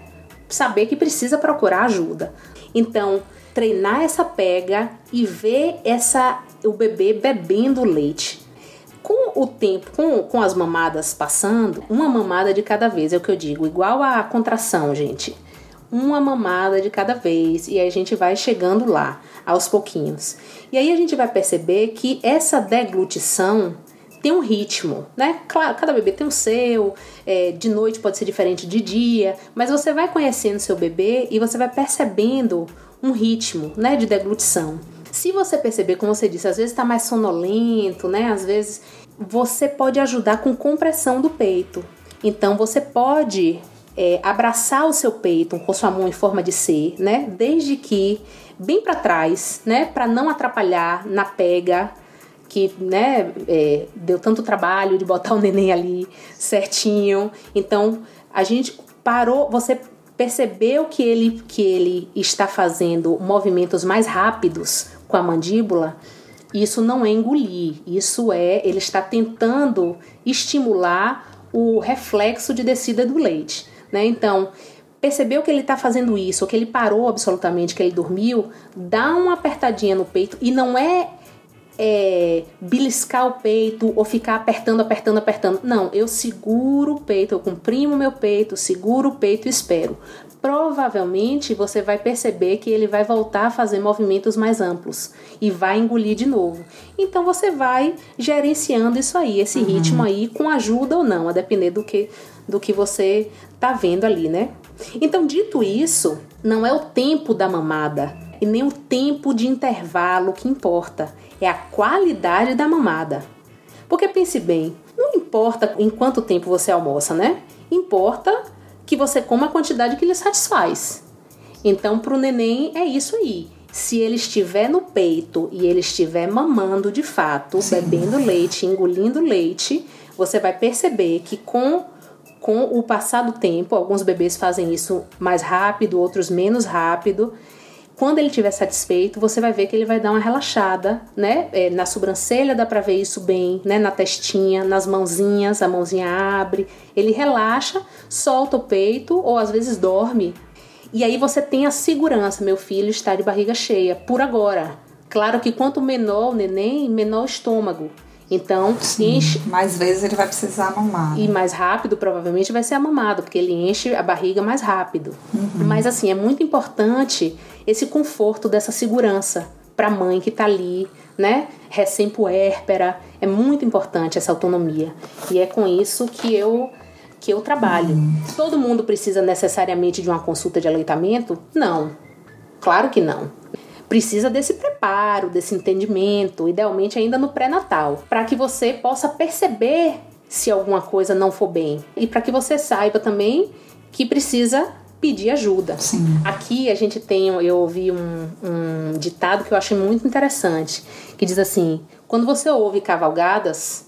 saber que precisa procurar ajuda. Então, treinar essa pega e ver essa o bebê bebendo leite. Com o tempo, com, com as mamadas passando, uma mamada de cada vez, é o que eu digo, igual a contração, gente. Uma mamada de cada vez, e aí a gente vai chegando lá, aos pouquinhos. E aí a gente vai perceber que essa deglutição tem um ritmo, né? Claro, cada bebê tem o seu, é, de noite pode ser diferente de dia, mas você vai conhecendo seu bebê e você vai percebendo um ritmo, né, de deglutição. Se você perceber, como você disse, às vezes está mais sonolento, né? Às vezes você pode ajudar com compressão do peito. Então você pode é, abraçar o seu peito com sua mão em forma de C, né? Desde que bem para trás, né? Para não atrapalhar na pega, que né, é, deu tanto trabalho de botar o neném ali certinho. Então a gente parou, você percebeu que ele, que ele está fazendo movimentos mais rápidos com a mandíbula. Isso não é engolir, isso é ele está tentando estimular o reflexo de descida do leite, né? Então percebeu que ele está fazendo isso, que ele parou absolutamente, que ele dormiu, dá uma apertadinha no peito e não é é, beliscar o peito ou ficar apertando, apertando, apertando. Não, eu seguro o peito, eu comprimo meu peito, seguro o peito e espero. Provavelmente você vai perceber que ele vai voltar a fazer movimentos mais amplos e vai engolir de novo. Então você vai gerenciando isso aí, esse Uhum. ritmo aí, com ajuda ou não, a depender do que, do que você tá vendo ali, né? Então, dito isso, não é o tempo da mamada e nem o tempo de intervalo que importa, é a qualidade da mamada. Porque pense bem, não importa em quanto tempo você almoça, né? Importa que você coma a quantidade que lhe satisfaz. Então, para o neném é isso aí. Se ele estiver no peito e ele estiver mamando de fato, bebendo leite, engolindo leite, você vai perceber que com com o passar do tempo, alguns bebês fazem isso mais rápido, outros menos rápido. Quando ele estiver satisfeito, você vai ver que ele vai dar uma relaxada, né? É, na sobrancelha dá pra ver isso bem, né? Na testinha, nas mãozinhas, a mãozinha abre. Ele relaxa, solta o peito ou às vezes dorme. E aí você tem a segurança, meu filho está de barriga cheia, por agora. Claro que quanto menor o neném, menor o estômago. Então, Sim, enche. Mais vezes ele vai precisar mamar. E mais rápido, provavelmente, vai ser amamado, porque ele enche a barriga mais rápido. Uhum. Mas, assim, é muito importante esse conforto dessa segurança para a mãe que está ali, né? Recém-puérpera. É muito importante essa autonomia. E é com isso que eu que eu trabalho. Uhum. Todo mundo precisa necessariamente de uma consulta de aleitamento? Não. Claro que não. Precisa desse preparo, desse entendimento, idealmente ainda no pré-natal, para que você possa perceber se alguma coisa não for bem e para que você saiba também que precisa pedir ajuda. Sim. Aqui a gente tem, eu ouvi um, um ditado que eu achei muito interessante, que diz assim: quando você ouve cavalgadas,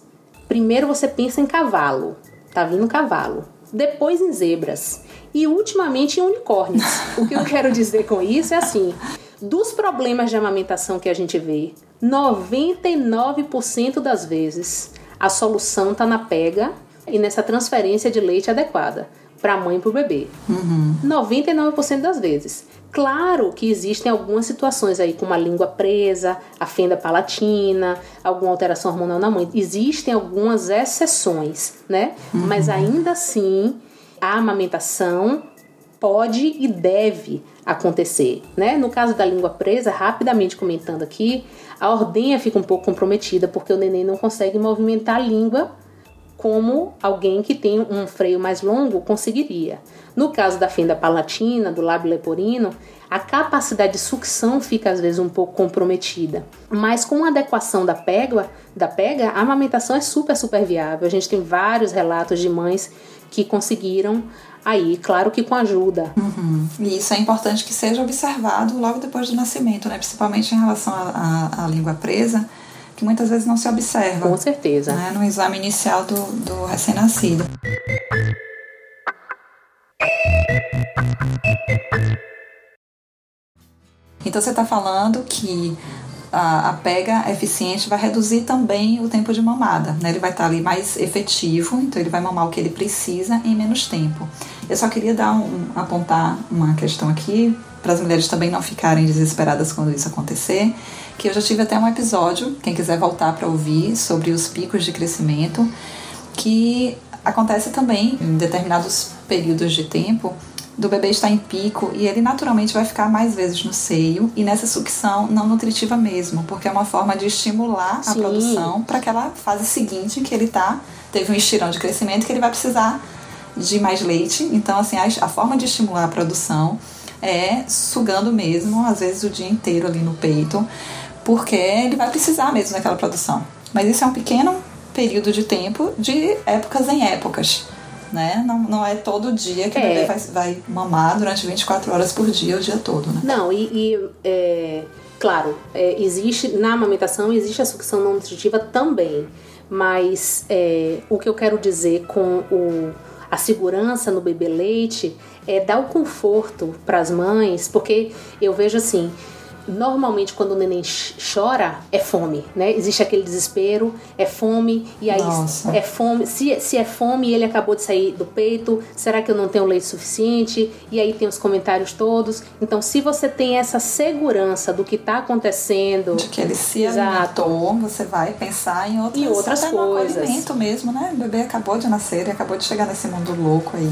primeiro você pensa em cavalo, tá vindo cavalo, depois em zebras e ultimamente em unicórnios. o que eu quero dizer com isso é assim: dos problemas de amamentação que a gente vê, 99% das vezes a solução está na pega e nessa transferência de leite adequada para a mãe e para o bebê. Uhum. 99% das vezes. Claro que existem algumas situações aí, como a língua presa, a fenda palatina, alguma alteração hormonal na mãe. Existem algumas exceções, né? Uhum. Mas ainda assim, a amamentação pode e deve acontecer, né? No caso da língua presa, rapidamente comentando aqui, a ordenha fica um pouco comprometida porque o neném não consegue movimentar a língua como alguém que tem um freio mais longo conseguiria. No caso da fenda palatina, do lábio leporino, a capacidade de sucção fica às vezes um pouco comprometida. Mas com a adequação da pega, da pega, a amamentação é super super viável. A gente tem vários relatos de mães que conseguiram aí, claro que com ajuda. Uhum. E isso é importante que seja observado logo depois do nascimento, né? Principalmente em relação à língua presa que muitas vezes não se observa. Com certeza. Né, no exame inicial do, do recém-nascido. Então você está falando que a, a, pega eficiente vai reduzir também o tempo de mamada, né? Ele vai estar tá ali mais efetivo, então ele vai mamar o que ele precisa em menos tempo. Eu só queria dar um, apontar uma questão aqui para as mulheres também não ficarem desesperadas quando isso acontecer, que eu já tive até um episódio, quem quiser voltar para ouvir, sobre os picos de crescimento, que acontece também em determinados períodos de tempo do bebê estar em pico e ele naturalmente vai ficar mais vezes no seio e nessa sucção não nutritiva mesmo, porque é uma forma de estimular Sim. a produção para aquela fase seguinte que ele tá teve um estirão de crescimento que ele vai precisar de mais leite. Então assim, a, a forma de estimular a produção é sugando mesmo, às vezes o dia inteiro ali no peito, porque ele vai precisar mesmo daquela produção. Mas isso é um pequeno período de tempo, de épocas em épocas. Né? Não, não é todo dia que é. o bebê vai, vai, mamar durante 24 horas por dia, o dia todo. Né? Não, e, e é, claro, é, existe na amamentação existe a sucção não nutritiva também. Mas é, o que eu quero dizer com o, a segurança no bebê leite é dar o conforto para as mães, porque eu vejo assim, normalmente quando o neném chora é fome, né? Existe aquele desespero, é fome e aí Nossa. é fome. Se, se é fome e ele acabou de sair do peito, será que eu não tenho leite suficiente? E aí tem os comentários todos. Então, se você tem essa segurança do que está acontecendo, de que ele se exato, alimentou, você vai pensar em outras, e outras coisas. No mesmo, né? O bebê acabou de nascer, ele acabou de chegar nesse mundo louco aí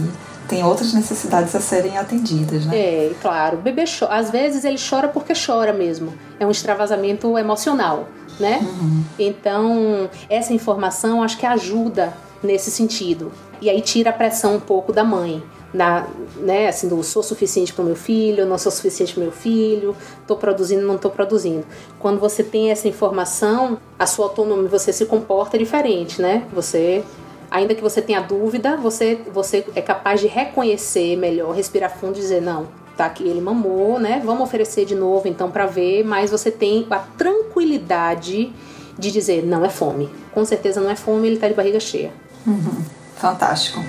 tem outras necessidades a serem atendidas, né? É, claro. O bebê chora. Às vezes ele chora porque chora mesmo. É um extravasamento emocional, né? Uhum. Então, essa informação acho que ajuda nesse sentido. E aí tira a pressão um pouco da mãe. Na, né, assim, do sou suficiente para o meu filho, não sou suficiente para meu filho, estou produzindo, não estou produzindo. Quando você tem essa informação, a sua autonomia, você se comporta diferente, né? Você ainda que você tenha dúvida, você, você é capaz de reconhecer melhor, respirar fundo e dizer: não, tá aqui, ele mamou, né? Vamos oferecer de novo então para ver, mas você tem a tranquilidade de dizer: não é fome. Com certeza não é fome, ele tá de barriga cheia. Uhum. Fantástico.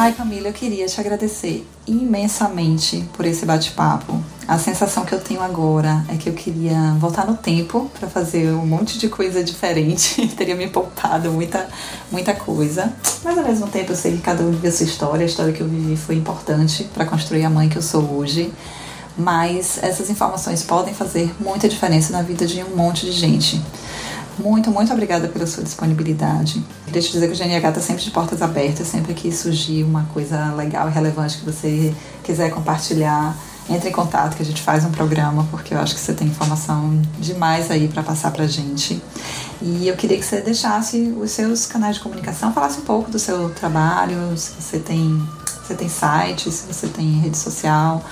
Ai, Camila, eu queria te agradecer imensamente por esse bate-papo. A sensação que eu tenho agora é que eu queria voltar no tempo para fazer um monte de coisa diferente. Teria me poupado muita, muita coisa. Mas ao mesmo tempo eu sei que cada um vive a sua história. A história que eu vivi foi importante para construir a mãe que eu sou hoje. Mas essas informações podem fazer muita diferença na vida de um monte de gente. Muito, muito obrigada pela sua disponibilidade. Deixa eu dizer que o GNH está sempre de portas abertas, sempre que surgir uma coisa legal e relevante que você quiser compartilhar, entre em contato que a gente faz um programa, porque eu acho que você tem informação demais aí para passar para gente. E eu queria que você deixasse os seus canais de comunicação, falasse um pouco do seu trabalho, se você tem, você tem site, se você tem rede social,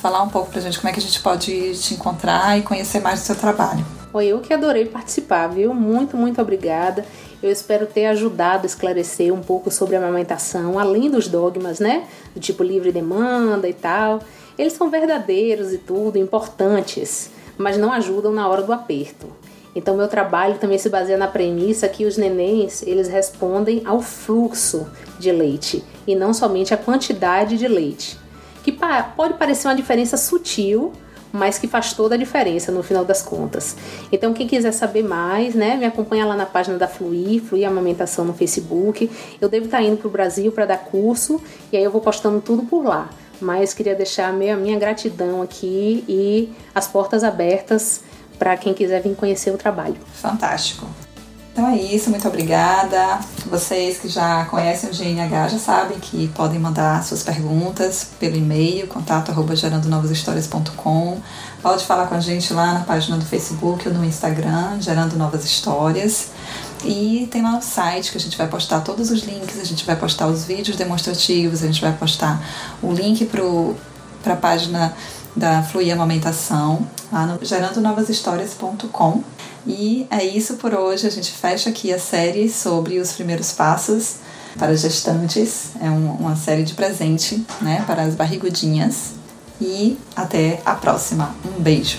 falar um pouco para gente como é que a gente pode te encontrar e conhecer mais do seu trabalho. Oi, eu que adorei participar, viu? Muito, muito obrigada. Eu espero ter ajudado a esclarecer um pouco sobre a amamentação, além dos dogmas, né? Do tipo livre demanda e tal. Eles são verdadeiros e tudo, importantes, mas não ajudam na hora do aperto. Então meu trabalho também se baseia na premissa que os nenéns, eles respondem ao fluxo de leite e não somente à quantidade de leite. Que pode parecer uma diferença sutil, mas que faz toda a diferença no final das contas. Então, quem quiser saber mais, né, me acompanha lá na página da Fluir, Fluir Amamentação no Facebook. Eu devo estar indo para o Brasil para dar curso e aí eu vou postando tudo por lá. Mas queria deixar a minha, minha gratidão aqui e as portas abertas para quem quiser vir conhecer o trabalho. Fantástico. Então é isso, muito obrigada. Vocês que já conhecem o GNH já sabem que podem mandar suas perguntas pelo e-mail, contato arroba gerandonovashistórias.com. Pode falar com a gente lá na página do Facebook ou no Instagram, Gerando Novas Histórias. E tem lá o site que a gente vai postar todos os links, a gente vai postar os vídeos demonstrativos, a gente vai postar o link para a página da Fluir Amamentação, lá no gerandonovashistórias.com. E é isso por hoje. A gente fecha aqui a série sobre os primeiros passos para gestantes. É um, uma série de presente né, para as barrigudinhas. E até a próxima. Um beijo.